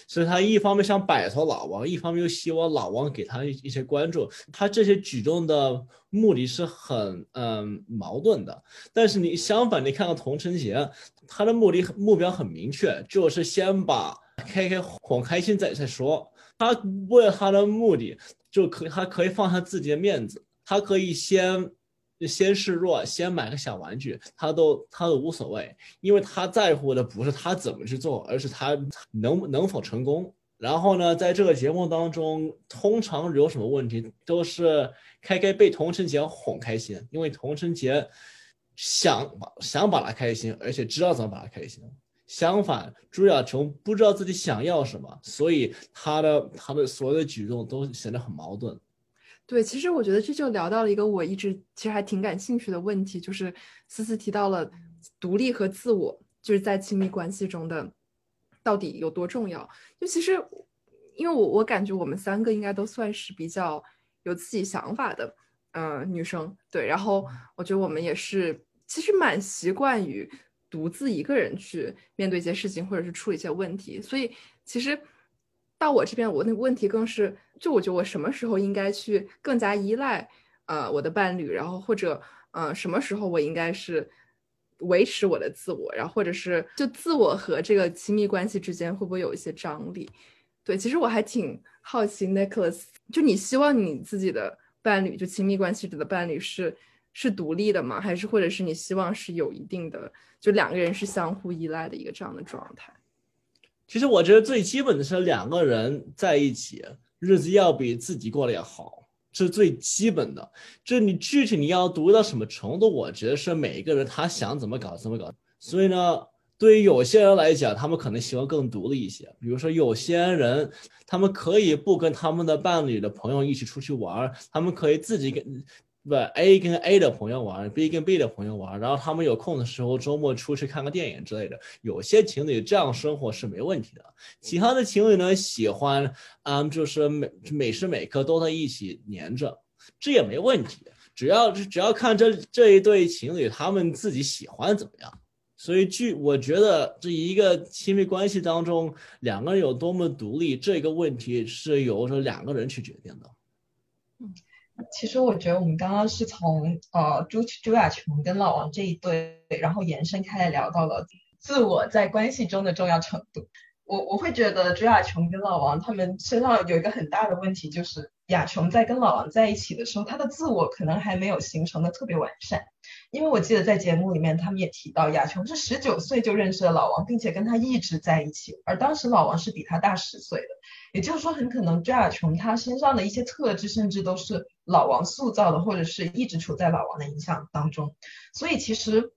所以他一方面想摆脱老王，一方面又希望老王给他一些关注。他这些举动的目的是很嗯矛盾的。但是你相反，你看到童承杰，他的目的目标很明确，就是先把 K K 哄开心再再说。他为了他的目的，就可他可以放下自己的面子，他可以先。先示弱，先买个小玩具，他都他都无所谓，因为他在乎的不是他怎么去做，而是他能能否成功。然后呢，在这个节目当中，通常有什么问题，都是开开被童承杰哄开心，因为童承杰想想把他开心，而且知道怎么把他开心。相反，朱亚琼不知道自己想要什么，所以他的他的所有的举动都显得很矛盾。对，其实我觉得这就聊到了一个我一直其实还挺感兴趣的问题，就是思思提到了独立和自我，就是在亲密关系中的到底有多重要。就其实，因为我我感觉我们三个应该都算是比较有自己想法的，嗯，女生。对，然后我觉得我们也是其实蛮习惯于独自一个人去面对一些事情，或者是处理一些问题。所以其实。到我这边，我那个问题更是，就我觉得我什么时候应该去更加依赖呃我的伴侣，然后或者呃什么时候我应该是维持我的自我，然后或者是就自我和这个亲密关系之间会不会有一些张力？对，其实我还挺好奇，Nicholas，就你希望你自己的伴侣，就亲密关系里的伴侣是是独立的吗？还是或者是你希望是有一定的，就两个人是相互依赖的一个这样的状态？其实我觉得最基本的是两个人在一起，日子要比自己过得要好，这是最基本的。这你具体你要读到什么程度，我觉得是每一个人他想怎么搞怎么搞。所以呢，对于有些人来讲，他们可能喜欢更独立一些。比如说有些人，他们可以不跟他们的伴侣的朋友一起出去玩，他们可以自己跟。不，A 跟 A 的朋友玩，B 跟 B 的朋友玩，然后他们有空的时候周末出去看个电影之类的。有些情侣这样生活是没问题的。其他的情侣呢，喜欢，嗯，就是每每时每刻都在一起黏着，这也没问题。只要只要看这这一对情侣他们自己喜欢怎么样。所以，据我觉得，这一个亲密关系当中，两个人有多么独立，这个问题是由这两个人去决定的。其实我觉得我们刚刚是从呃朱朱亚琼跟老王这一对，然后延伸开来聊到了自我在关系中的重要程度。我我会觉得朱亚琼跟老王他们身上有一个很大的问题，就是亚琼在跟老王在一起的时候，他的自我可能还没有形成的特别完善。因为我记得在节目里面他们也提到，亚琼是十九岁就认识了老王，并且跟他一直在一起，而当时老王是比他大十岁的。也就是说，很可能朱亚琼他身上的一些特质，甚至都是老王塑造的，或者是一直处在老王的影响当中。所以，其实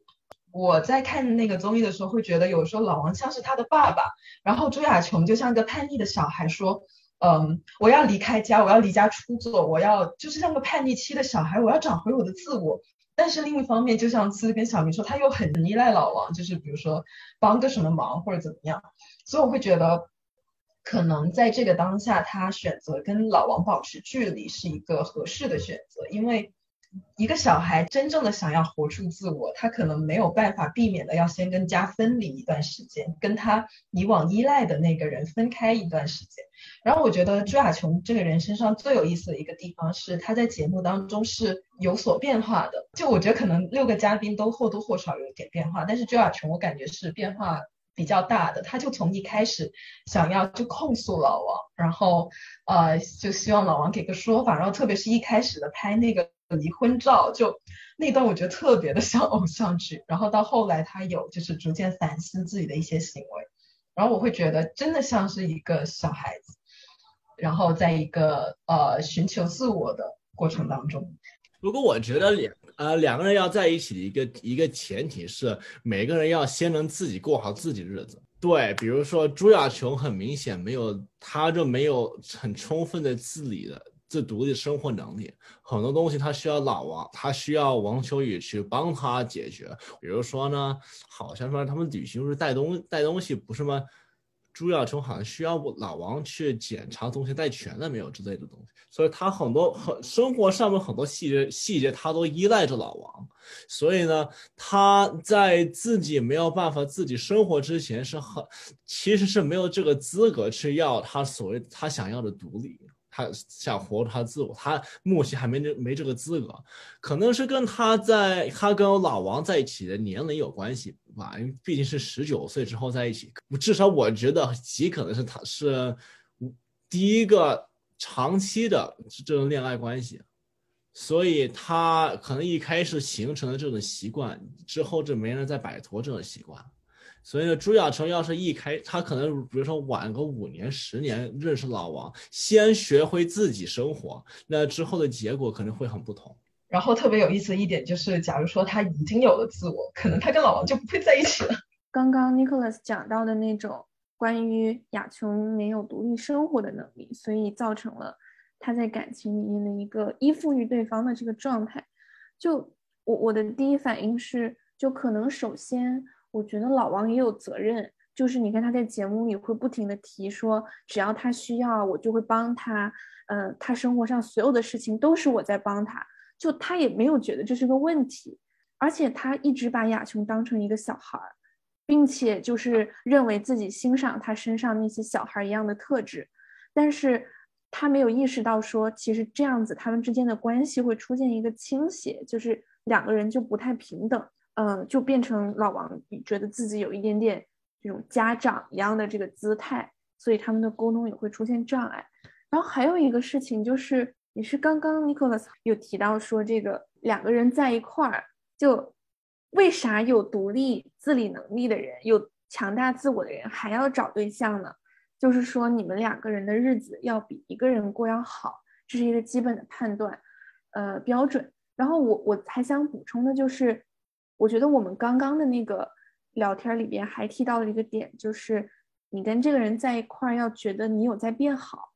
我在看那个综艺的时候，会觉得有时候老王像是他的爸爸，然后朱亚琼就像个叛逆的小孩，说：“嗯，我要离开家，我要离家出走，我要就是像个叛逆期的小孩，我要找回我的自我。”但是另一方面，就像思跟小明说，他又很依赖老王，就是比如说帮个什么忙或者怎么样。所以我会觉得。可能在这个当下，他选择跟老王保持距离是一个合适的选择，因为一个小孩真正的想要活出自我，他可能没有办法避免的要先跟家分离一段时间，跟他以往依赖的那个人分开一段时间。然后我觉得朱亚琼这个人身上最有意思的一个地方是，他在节目当中是有所变化的。就我觉得可能六个嘉宾都或多或少有一点变化，但是朱亚琼我感觉是变化。比较大的，他就从一开始想要就控诉老王，然后呃就希望老王给个说法，然后特别是一开始的拍那个离婚照，就那段我觉得特别的像偶像剧。然后到后来他有就是逐渐反思自己的一些行为，然后我会觉得真的像是一个小孩子，然后在一个呃寻求自我的过程当中。不过我觉得两呃两个人要在一起的一个一个前提是每个人要先能自己过好自己日子。对，比如说朱亚琼很明显没有，他就没有很充分的自理的自独立生活能力，很多东西他需要老王，他需要王秋雨去帮他解决。比如说呢，好像说他们旅行是带东带东西不是吗？朱亚琼好像需要老王去检查东西带全了没有之类的东西，所以他很多很生活上面很多细节细节他都依赖着老王，所以呢，他在自己没有办法自己生活之前是很其实是没有这个资格去要他所谓他想要的独立。他想活他自我，他目前还没这没这个资格，可能是跟他在他跟老王在一起的年龄有关系吧，因为毕竟是十九岁之后在一起，至少我觉得极可能是他是第一个长期的这种恋爱关系，所以他可能一开始形成了这种习惯，之后就没人再摆脱这种习惯。所以呢，朱亚成要是一开，他可能比如说晚个五年、十年认识老王，先学会自己生活，那之后的结果可能会很不同。然后特别有意思的一点就是，假如说他已经有了自我，可能他跟老王就不会在一起了。刚刚 Nicholas 讲到的那种关于亚琼没有独立生活的能力，所以造成了他在感情里面的一个依附于对方的这个状态。就我我的第一反应是，就可能首先。我觉得老王也有责任，就是你看他在节目里会不停的提说，只要他需要，我就会帮他。嗯，他生活上所有的事情都是我在帮他，就他也没有觉得这是个问题，而且他一直把亚琼当成一个小孩儿，并且就是认为自己欣赏他身上那些小孩一样的特质，但是他没有意识到说，其实这样子他们之间的关系会出现一个倾斜，就是两个人就不太平等。嗯，就变成老王觉得自己有一点点这种家长一样的这个姿态，所以他们的沟通也会出现障碍。然后还有一个事情就是，也是刚刚 Nicholas 有提到说，这个两个人在一块儿，就为啥有独立自理能力的人，有强大自我的人还要找对象呢？就是说你们两个人的日子要比一个人过要好，这是一个基本的判断，呃标准。然后我我还想补充的就是。我觉得我们刚刚的那个聊天里边还提到了一个点，就是你跟这个人在一块儿要觉得你有在变好。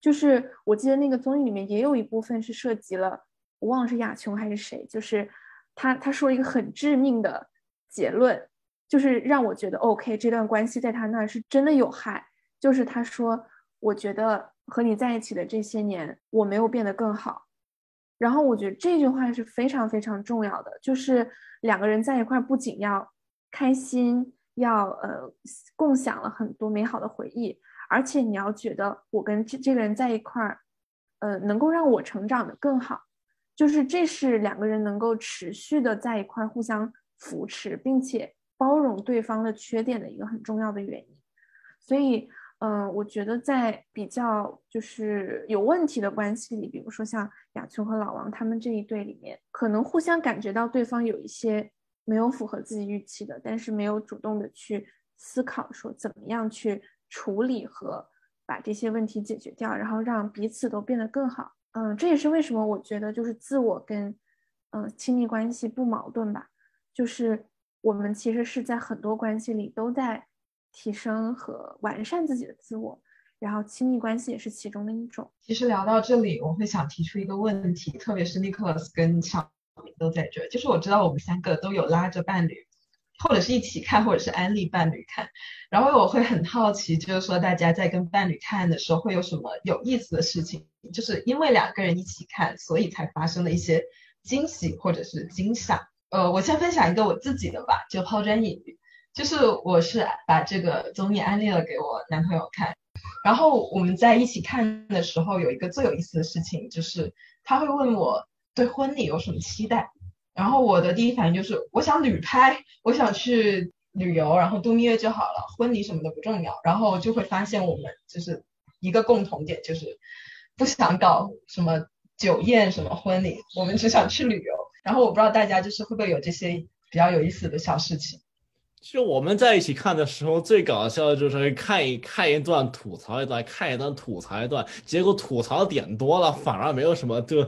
就是我记得那个综艺里面也有一部分是涉及了，我忘了是亚琼还是谁，就是他他说了一个很致命的结论，就是让我觉得 OK，这段关系在他那儿是真的有害。就是他说，我觉得和你在一起的这些年，我没有变得更好。然后我觉得这句话是非常非常重要的，就是两个人在一块，不仅要开心，要呃共享了很多美好的回忆，而且你要觉得我跟这这个人在一块儿，呃，能够让我成长的更好，就是这是两个人能够持续的在一块互相扶持，并且包容对方的缺点的一个很重要的原因，所以。嗯，我觉得在比较就是有问题的关系里，比如说像雅琼和老王他们这一对里面，可能互相感觉到对方有一些没有符合自己预期的，但是没有主动的去思考说怎么样去处理和把这些问题解决掉，然后让彼此都变得更好。嗯，这也是为什么我觉得就是自我跟嗯亲密关系不矛盾吧，就是我们其实是在很多关系里都在。提升和完善自己的自我，然后亲密关系也是其中的一种。其实聊到这里，我会想提出一个问题，特别是 Nicholas 跟小明都在这，就是我知道我们三个都有拉着伴侣，或者是一起看，或者是安利伴侣看。然后我会很好奇，就是说大家在跟伴侣看的时候会有什么有意思的事情？就是因为两个人一起看，所以才发生了一些惊喜或者是惊吓。呃，我先分享一个我自己的吧，就抛砖引玉。就是我是把这个综艺安利了给我男朋友看，然后我们在一起看的时候，有一个最有意思的事情，就是他会问我对婚礼有什么期待，然后我的第一反应就是我想旅拍，我想去旅游，然后度蜜月就好了，婚礼什么的不重要，然后就会发现我们就是一个共同点，就是不想搞什么酒宴什么婚礼，我们只想去旅游。然后我不知道大家就是会不会有这些比较有意思的小事情。就我们在一起看的时候，最搞笑的就是看一看一段吐槽一段，看一段吐槽一段，结果吐槽点多了，反而没有什么就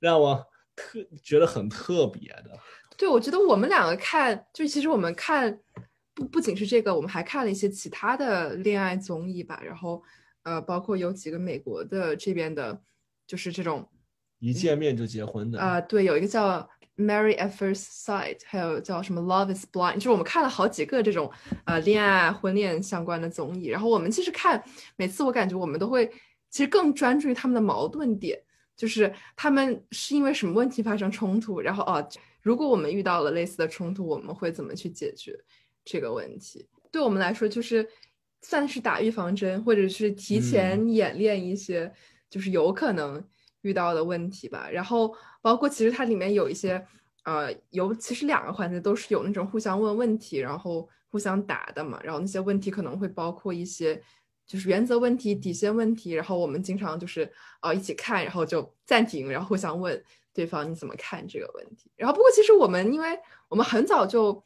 让我特觉得很特别的。对，我觉得我们两个看，就其实我们看不不仅是这个，我们还看了一些其他的恋爱综艺吧。然后呃，包括有几个美国的这边的，就是这种一见面就结婚的啊，对，有一个叫。Marry at First Sight，还有叫什么 Love Is Blind，就是我们看了好几个这种呃恋爱婚恋相关的综艺。然后我们其实看每次，我感觉我们都会其实更专注于他们的矛盾点，就是他们是因为什么问题发生冲突，然后哦，如果我们遇到了类似的冲突，我们会怎么去解决这个问题？对我们来说，就是算是打预防针，或者是提前演练一些，就是有可能。遇到的问题吧，然后包括其实它里面有一些，呃，有其实两个环节都是有那种互相问问题，然后互相答的嘛。然后那些问题可能会包括一些就是原则问题、底线问题。然后我们经常就是呃一起看，然后就暂停，然后互相问对方你怎么看这个问题。然后不过其实我们因为我们很早就。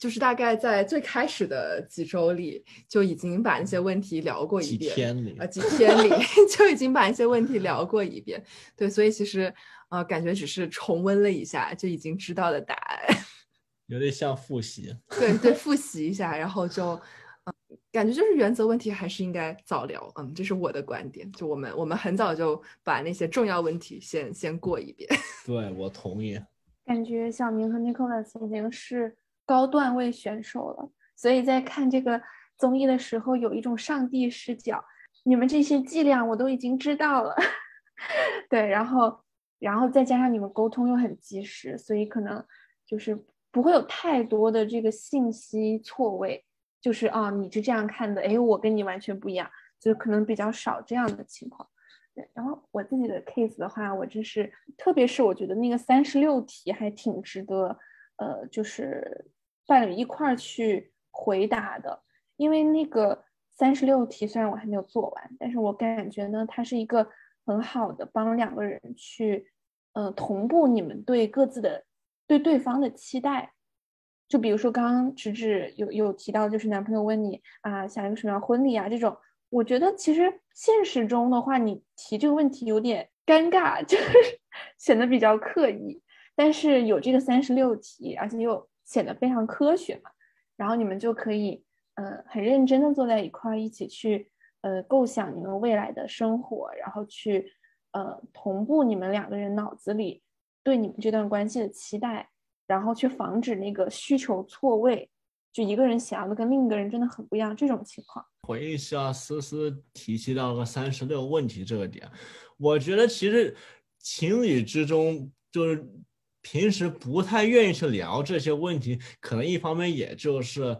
就是大概在最开始的几周里，就已经把那些问题聊过一遍。几天里啊，几天里就已经把一些问题聊过一遍。对，所以其实呃，感觉只是重温了一下，就已经知道的答案。有点像复习。对对，复习一下，然后就嗯，感觉就是原则问题还是应该早聊。嗯，这是我的观点。就我们我们很早就把那些重要问题先先过一遍。对，我同意。感觉小明和 Nicholas 已经是。高段位选手了，所以在看这个综艺的时候，有一种上帝视角。你们这些伎俩我都已经知道了，对，然后，然后再加上你们沟通又很及时，所以可能就是不会有太多的这个信息错位。就是啊，你是这样看的，哎，我跟你完全不一样，就可能比较少这样的情况。对，然后我自己的 case 的话，我就是，特别是我觉得那个三十六题还挺值得，呃，就是。伴侣一块儿去回答的，因为那个三十六题虽然我还没有做完，但是我感觉呢，它是一个很好的帮两个人去，呃，同步你们对各自的对对方的期待。就比如说刚刚直直有有提到，就是男朋友问你啊，想一个什么样婚礼啊这种，我觉得其实现实中的话，你提这个问题有点尴尬，就是显得比较刻意。但是有这个三十六题，而且又。显得非常科学嘛，然后你们就可以，呃，很认真的坐在一块儿，一起去，呃，构想你们未来的生活，然后去，呃，同步你们两个人脑子里对你们这段关系的期待，然后去防止那个需求错位，就一个人想要的跟另一个人真的很不一样这种情况。回忆一下思思提及到个三十六问题这个点，我觉得其实情侣之中就是。平时不太愿意去聊这些问题，可能一方面也就是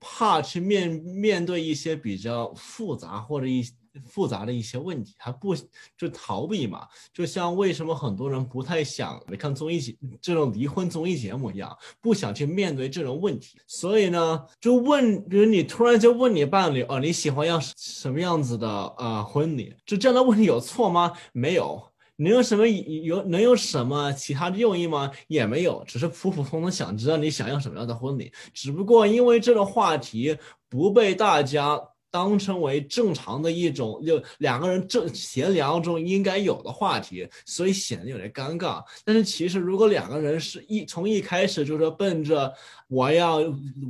怕去面面对一些比较复杂或者一复杂的一些问题，还不就逃避嘛？就像为什么很多人不太想看综艺节这种离婚综艺节目一样，不想去面对这种问题。所以呢，就问，比如你突然就问你伴侣，哦，你喜欢要什么样子的啊婚礼？就这样的问题有错吗？没有。能有什么有能有什么其他的用意吗？也没有，只是普普通通想知道你想要什么样的婚礼。只不过因为这个话题不被大家当成为正常的一种就两个人正闲聊中应该有的话题，所以显得有点尴尬。但是其实如果两个人是一从一开始就是奔着我要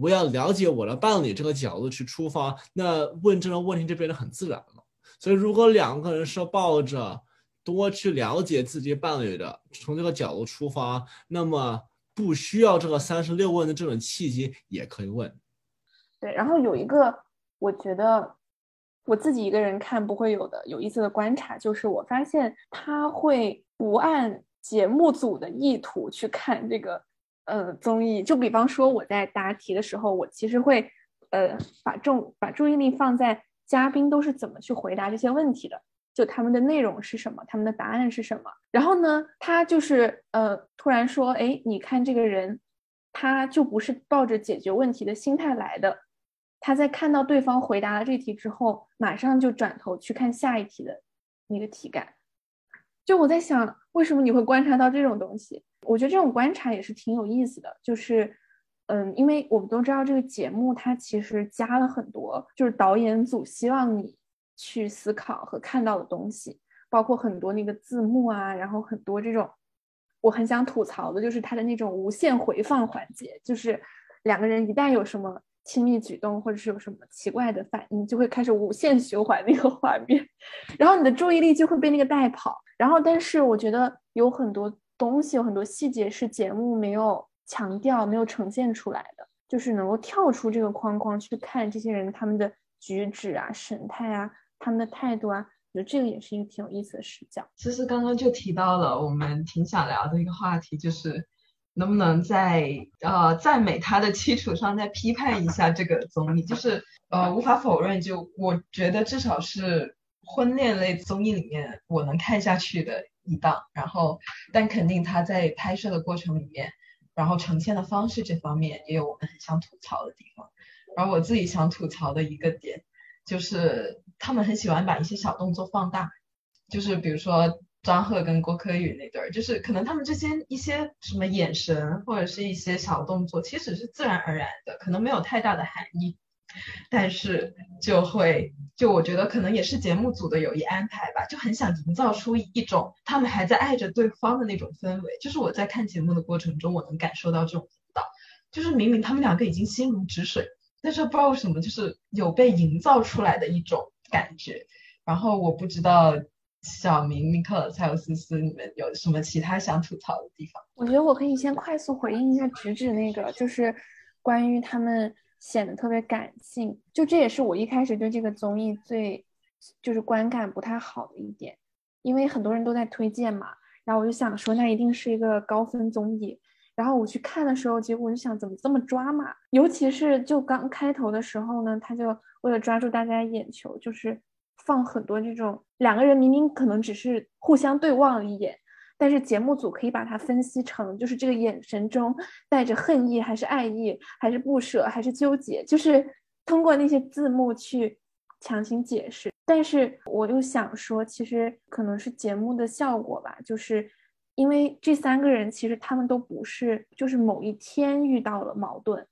我要了解我的伴侣这个角度去出发，那问这个问题就变得很自然了。所以如果两个人是抱着多去了解自己伴侣的，从这个角度出发，那么不需要这个三十六问的这种契机也可以问。对，然后有一个我觉得我自己一个人看不会有的有意思的观察，就是我发现他会不按节目组的意图去看这个呃综艺。就比方说我在答题的时候，我其实会呃把重把注意力放在嘉宾都是怎么去回答这些问题的。就他们的内容是什么，他们的答案是什么？然后呢，他就是呃，突然说，哎，你看这个人，他就不是抱着解决问题的心态来的。他在看到对方回答了这题之后，马上就转头去看下一题的那个题干。就我在想，为什么你会观察到这种东西？我觉得这种观察也是挺有意思的。就是，嗯，因为我们都知道这个节目它其实加了很多，就是导演组希望你去思考和看到的东西，包括很多那个字幕啊，然后很多这种，我很想吐槽的就是它的那种无限回放环节，就是两个人一旦有什么。亲密举动，或者是有什么奇怪的反应，就会开始无限循环那个画面，然后你的注意力就会被那个带跑。然后，但是我觉得有很多东西，有很多细节是节目没有强调、没有呈现出来的，就是能够跳出这个框框去看这些人他们的举止啊、神态啊、他们的态度啊，我觉得这个也是一个挺有意思的视角。其实刚刚就提到了我们挺想聊的一个话题，就是。能不能在呃赞美他的基础上再批判一下这个综艺？就是呃无法否认，就我觉得至少是婚恋类综艺里面我能看下去的一档。然后，但肯定他在拍摄的过程里面，然后呈现的方式这方面也有我们很想吐槽的地方。而我自己想吐槽的一个点，就是他们很喜欢把一些小动作放大，就是比如说。张赫跟郭柯宇那对儿，就是可能他们之间一些什么眼神或者是一些小动作，其实是自然而然的，可能没有太大的含义，但是就会就我觉得可能也是节目组的有意安排吧，就很想营造出一种他们还在爱着对方的那种氛围。就是我在看节目的过程中，我能感受到这种道，就是明明他们两个已经心如止水，但是不知道为什么就是有被营造出来的一种感觉。然后我不知道。小明、尼克、还有思思，你们有什么其他想吐槽的地方？我觉得我可以先快速回应一下直指那个，就是关于他们显得特别感性，就这也是我一开始对这个综艺最就是观感不太好的一点，因为很多人都在推荐嘛，然后我就想说那一定是一个高分综艺，然后我去看的时候，结果我就想怎么这么抓马，尤其是就刚开头的时候呢，他就为了抓住大家眼球，就是。放很多这种两个人明明可能只是互相对望了一眼，但是节目组可以把它分析成就是这个眼神中带着恨意，还是爱意，还是不舍，还是纠结，就是通过那些字幕去强行解释。但是我又想说，其实可能是节目的效果吧，就是因为这三个人其实他们都不是就是某一天遇到了矛盾，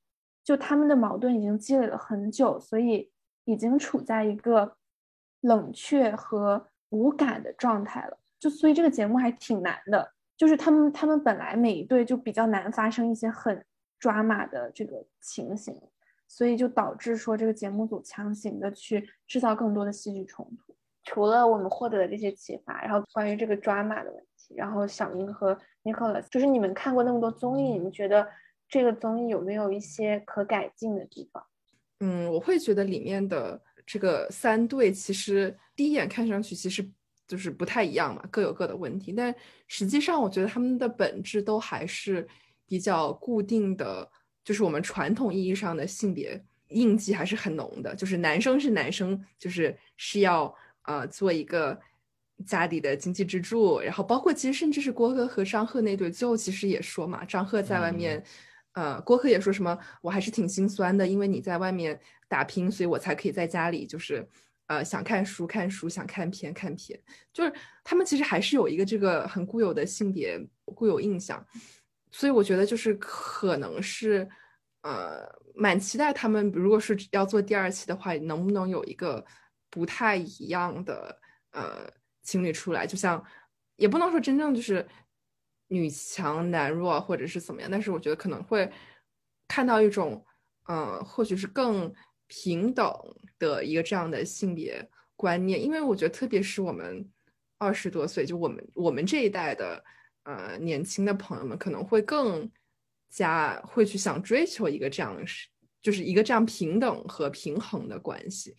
就他们的矛盾已经积累了很久，所以已经处在一个。冷却和无感的状态了，就所以这个节目还挺难的，就是他们他们本来每一对就比较难发生一些很抓马的这个情形，所以就导致说这个节目组强行的去制造更多的戏剧冲突。除了我们获得的这些启发，然后关于这个抓马的问题，然后小明和 Nicholas，就是你们看过那么多综艺，你们觉得这个综艺有没有一些可改进的地方？嗯，我会觉得里面的。这个三对其实第一眼看上去其实就是不太一样嘛，各有各的问题。但实际上，我觉得他们的本质都还是比较固定的，就是我们传统意义上的性别印记还是很浓的。就是男生是男生，就是是要呃做一个家里的经济支柱。然后包括其实甚至是郭哥和张赫那对，最后其实也说嘛，张赫在外面。呃，郭柯也说什么，我还是挺心酸的，因为你在外面打拼，所以我才可以在家里，就是，呃，想看书看书，想看片看片，就是他们其实还是有一个这个很固有的性别固有印象，所以我觉得就是可能是，呃，蛮期待他们如果是要做第二期的话，能不能有一个不太一样的呃情侣出来，就像也不能说真正就是。女强男弱，或者是怎么样？但是我觉得可能会看到一种，呃，或许是更平等的一个这样的性别观念。因为我觉得，特别是我们二十多岁，就我们我们这一代的，呃，年轻的朋友们，可能会更加会去想追求一个这样是，就是一个这样平等和平衡的关系。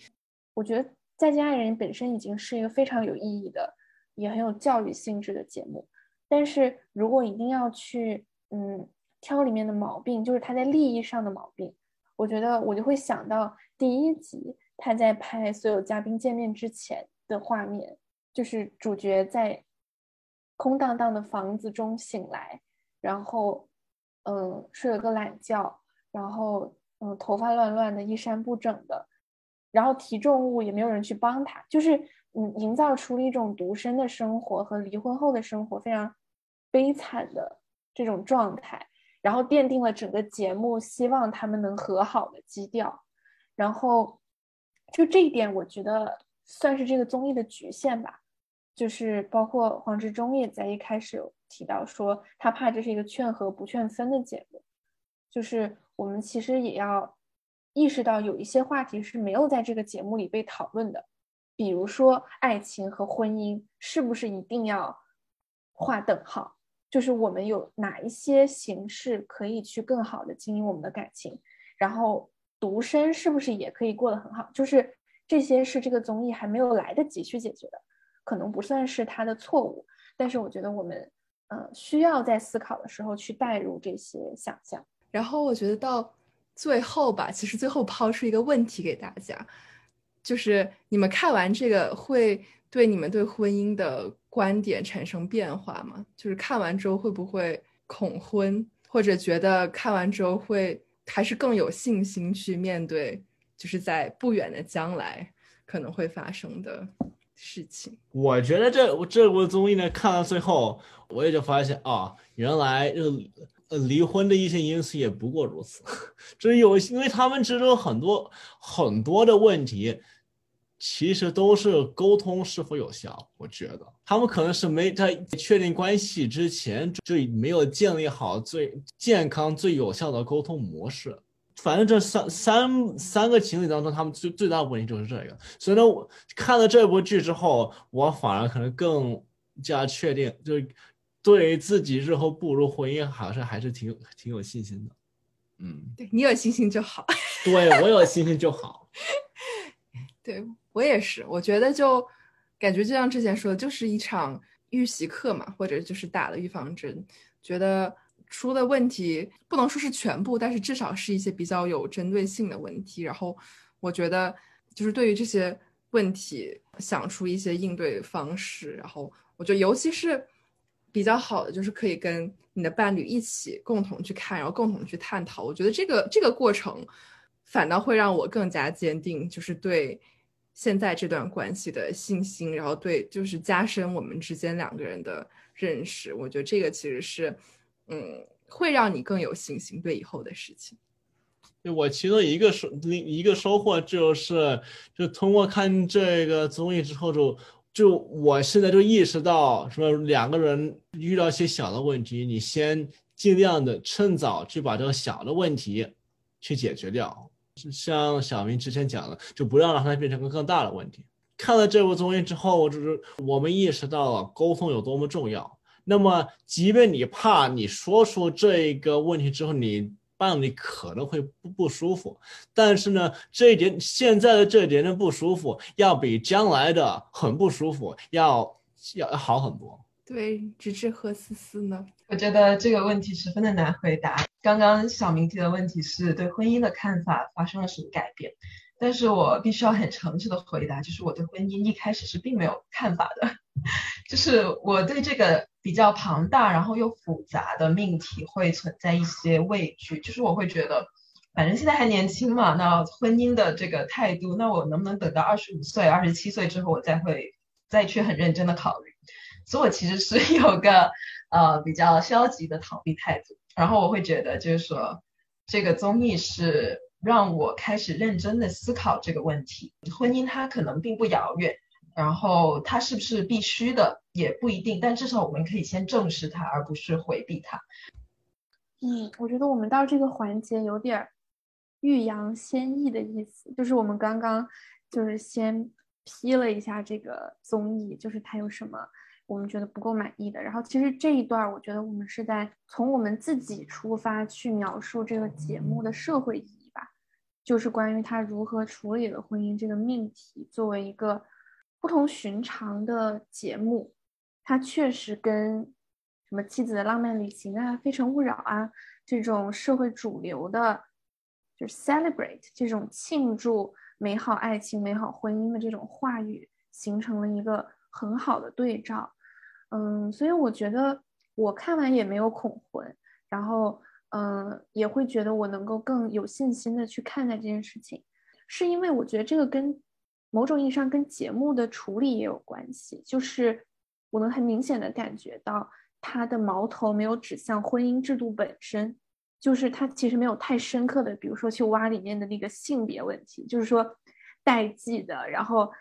我觉得《再见爱人》本身已经是一个非常有意义的，也很有教育性质的节目。但是如果一定要去，嗯，挑里面的毛病，就是他在利益上的毛病，我觉得我就会想到第一集他在拍所有嘉宾见面之前的画面，就是主角在空荡荡的房子中醒来，然后，嗯，睡了个懒觉，然后，嗯，头发乱乱的，衣衫不整的，然后提重物也没有人去帮他，就是嗯，营造出了一种独身的生活和离婚后的生活非常悲惨的这种状态，然后奠定了整个节目希望他们能和好的基调。然后，就这一点，我觉得算是这个综艺的局限吧。就是包括黄志忠也在一开始有提到说，他怕这是一个劝和不劝分的节目。就是我们其实也要意识到，有一些话题是没有在这个节目里被讨论的。比如说，爱情和婚姻是不是一定要划等号？就是我们有哪一些形式可以去更好的经营我们的感情？然后，独身是不是也可以过得很好？就是这些是这个综艺还没有来得及去解决的，可能不算是他的错误，但是我觉得我们呃需要在思考的时候去带入这些想象。然后我觉得到最后吧，其实最后抛出一个问题给大家。就是你们看完这个会对你们对婚姻的观点产生变化吗？就是看完之后会不会恐婚，或者觉得看完之后会还是更有信心去面对，就是在不远的将来可能会发生的事情？我觉得这这部综艺呢，看到最后我也就发现啊，原来这离婚的一些因素也不过如此，这有因为他们之中很多很多的问题。其实都是沟通是否有效，我觉得他们可能是没在确定关系之前就没有建立好最健康、最有效的沟通模式。反正这三三三个情侣当中，他们最最大的问题就是这个。所以呢，我看了这部剧之后，我反而可能更加确定，就是对自己日后步入婚姻，好像还是挺挺有信心的。嗯，对你有信心就好。对我有信心就好。对。我也是，我觉得就感觉就像之前说的，就是一场预习课嘛，或者就是打了预防针。觉得出的问题不能说是全部，但是至少是一些比较有针对性的问题。然后我觉得就是对于这些问题想出一些应对方式。然后我觉得尤其是比较好的，就是可以跟你的伴侣一起共同去看，然后共同去探讨。我觉得这个这个过程反倒会让我更加坚定，就是对。现在这段关系的信心，然后对，就是加深我们之间两个人的认识。我觉得这个其实是，嗯，会让你更有信心对以后的事情。我其中一个收一个收获就是，就通过看这个综艺之后，就就我现在就意识到，说两个人遇到一些小的问题，你先尽量的趁早去把这个小的问题去解决掉。像小明之前讲的，就不要让它变成个更大的问题。看了这部综艺之后，就是我们意识到了沟通有多么重要。那么，即便你怕你说出这个问题之后，你伴侣可能会不不舒服，但是呢，这一点现在的这一点的不舒服，要比将来的很不舒服要要好很多。对，直至何思思呢？我觉得这个问题十分的难回答。刚刚小明提的问题是对婚姻的看法发生了什么改变，但是我必须要很诚实的回答，就是我对婚姻一开始是并没有看法的，就是我对这个比较庞大然后又复杂的命题会存在一些畏惧，就是我会觉得，反正现在还年轻嘛，那婚姻的这个态度，那我能不能等到二十五岁、二十七岁之后，我再会再去很认真的考虑？所以我其实是有个呃比较消极的逃避态度，然后我会觉得就是说这个综艺是让我开始认真的思考这个问题，婚姻它可能并不遥远，然后它是不是必须的也不一定，但至少我们可以先正视它，而不是回避它。嗯，我觉得我们到这个环节有点欲扬先抑的意思，就是我们刚刚就是先批了一下这个综艺，就是它有什么。我们觉得不够满意的，然后其实这一段，我觉得我们是在从我们自己出发去描述这个节目的社会意义，就是关于他如何处理了婚姻这个命题。作为一个不同寻常的节目，它确实跟什么妻子的浪漫旅行啊、非诚勿扰啊这种社会主流的，就是 celebrate 这种庆祝美好爱情、美好婚姻的这种话语，形成了一个很好的对照。嗯，所以我觉得我看完也没有恐婚，然后嗯，也会觉得我能够更有信心的去看待这件事情，是因为我觉得这个跟某种意义上跟节目的处理也有关系。就是我能很明显的感觉到，他的矛头没有指向婚姻制度本身，就是他其实没有太深刻的，比如说去挖里面的那个性别问题，就是说代际的，然后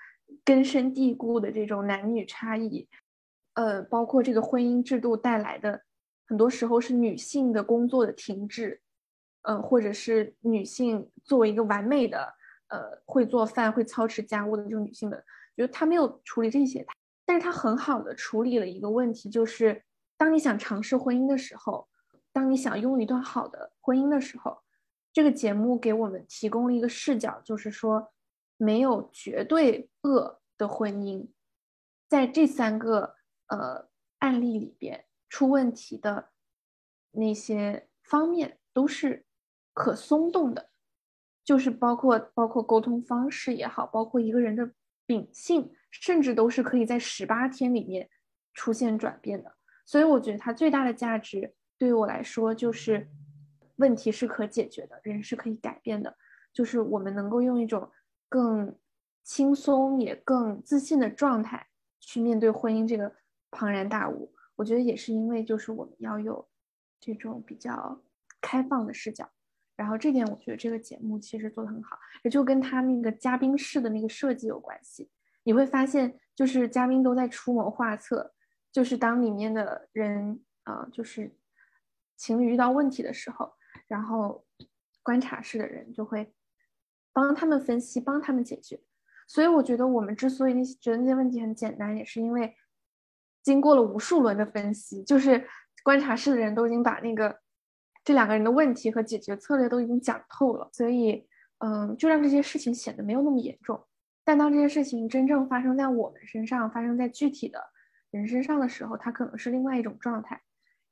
根深蒂固的这种男女差异，呃，包括这个婚姻制度带来的，很多时候是女性的工作的停滞。呃，或者是女性作为一个完美的，呃，会做饭、会操持家务的这种女性的，觉得她没有处理这些，但是她很好的处理了一个问题，就是当你想尝试婚姻的时候，当你想拥有一段好的婚姻的时候，这个节目给我们提供了一个视角，就是说没有绝对恶的婚姻，在这三个呃案例里边出问题的那些方面都是。可松动的，就是包括包括沟通方式也好，包括一个人的秉性，甚至都是可以在十八天里面出现转变的。所以我觉得它最大的价值对于我来说，就是问题是可解决的，人是可以改变的，就是我们能够用一种更轻松也更自信的状态去面对婚姻这个庞然大物。我觉得也是因为就是我们要有这种比较开放的视角。然后这点我觉得这个节目其实做的很好，也就跟他那个嘉宾室的那个设计有关系。你会发现，就是嘉宾都在出谋划策，就是当里面的人啊，就是情侣遇到问题的时候，然后观察室的人就会帮他们分析，帮他们解决。所以我觉得我们之所以那些觉得那些问题很简单，也是因为经过了无数轮的分析，就是观察室的人都已经把那个。这两个人的问题和解决策略都已经讲透了，所以，嗯，就让这些事情显得没有那么严重。但当这些事情真正发生在我们身上，发生在具体的人身上的时候，它可能是另外一种状态。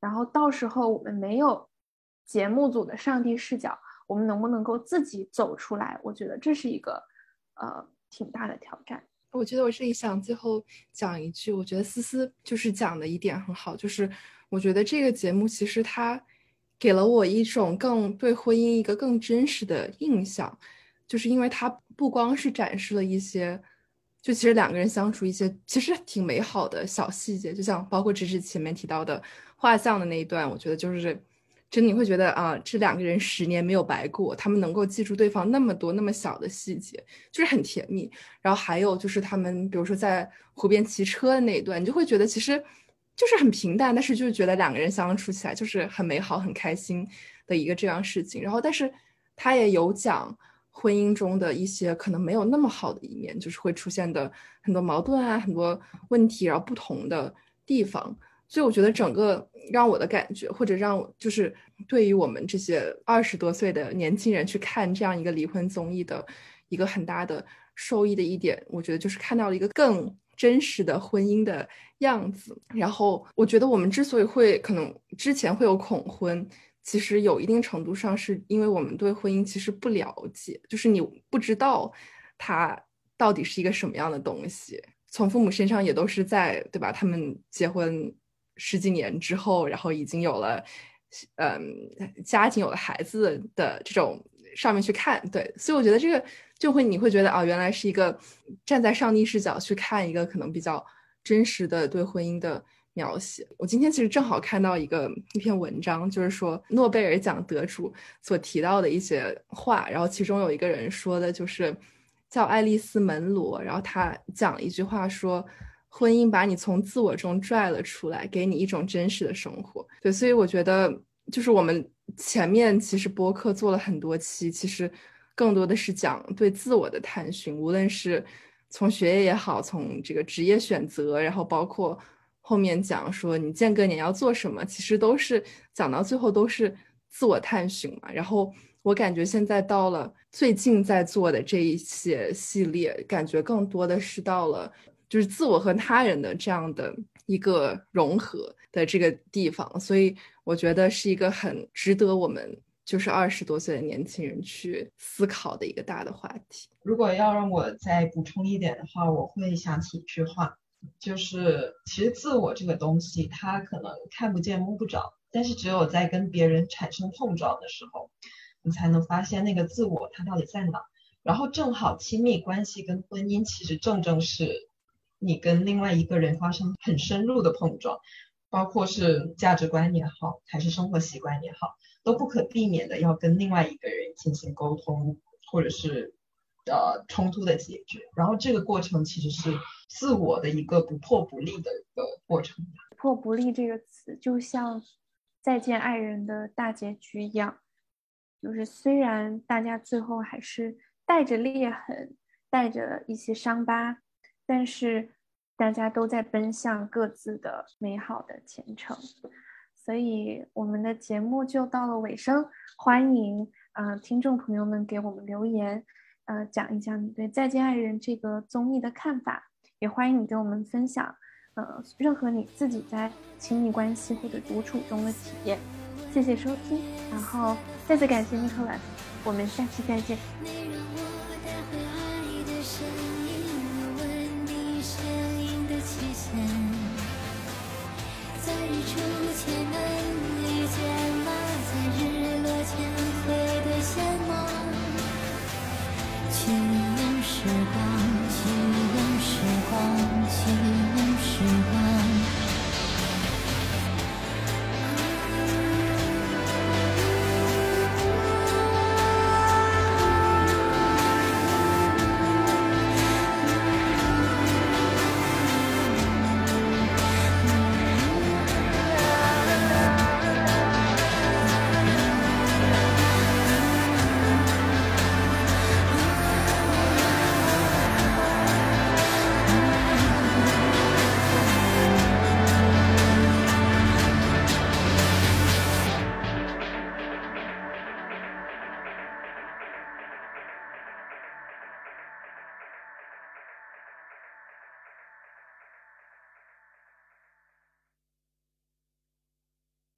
然后到时候我们没有节目组的上帝视角，我们能不能够自己走出来？我觉得这是一个，呃，挺大的挑战。我觉得我这里想最后讲一句，我觉得思思就是讲的一点很好，就是我觉得这个节目其实它。给了我一种更对婚姻一个更真实的印象，就是因为它不光是展示了一些，就其实两个人相处一些其实挺美好的小细节，就像包括芝芝前面提到的画像的那一段，我觉得就是真的你会觉得啊，这两个人十年没有白过，他们能够记住对方那么多那么小的细节，就是很甜蜜。然后还有就是他们比如说在湖边骑车的那一段，你就会觉得其实。就是很平淡，但是就是觉得两个人相处起来就是很美好、很开心的一个这样事情。然后，但是他也有讲婚姻中的一些可能没有那么好的一面，就是会出现的很多矛盾啊、很多问题，然后不同的地方。所以我觉得整个让我的感觉，或者让就是对于我们这些二十多岁的年轻人去看这样一个离婚综艺的一个很大的受益的一点，我觉得就是看到了一个更。真实的婚姻的样子，然后我觉得我们之所以会可能之前会有恐婚，其实有一定程度上是因为我们对婚姻其实不了解，就是你不知道它到底是一个什么样的东西。从父母身上也都是在对吧？他们结婚十几年之后，然后已经有了嗯家庭，有了孩子的这种上面去看，对，所以我觉得这个。就会你会觉得啊，原来是一个站在上帝视角去看一个可能比较真实的对婚姻的描写。我今天其实正好看到一个一篇文章，就是说诺贝尔奖得主所提到的一些话，然后其中有一个人说的就是叫爱丽丝门罗，然后他讲了一句话说，婚姻把你从自我中拽了出来，给你一种真实的生活。对，所以我觉得就是我们前面其实播客做了很多期，其实。更多的是讲对自我的探寻，无论是从学业也好，从这个职业选择，然后包括后面讲说你间隔年要做什么，其实都是讲到最后都是自我探寻嘛。然后我感觉现在到了最近在做的这一些系列，感觉更多的是到了就是自我和他人的这样的一个融合的这个地方，所以我觉得是一个很值得我们。就是二十多岁的年轻人去思考的一个大的话题。如果要让我再补充一点的话，我会想起一句话，就是其实自我这个东西，它可能看不见摸不着，但是只有在跟别人产生碰撞的时候，你才能发现那个自我它到底在哪。然后正好亲密关系跟婚姻其实正正是你跟另外一个人发生很深入的碰撞，包括是价值观也好，还是生活习惯也好，都不可避免的要跟另外一个人进行沟通，或者是呃冲突的解决。然后这个过程其实是自我的一个不破不立的一个过程。破不立这个词就像再见爱人的大结局一样，就是虽然大家最后还是带着裂痕，带着一些伤疤，但是大家都在奔向各自的美好的前程。所以我们的节目就到了尾声，欢迎呃听众朋友们给我们留言，呃讲一讲你对《再见爱人》这个综艺的看法，也欢迎你给我们分享。呃，任何你自己在亲密关系或者独处中的体验，谢谢收听，然后再次感谢 Nicholas，我们下期再见。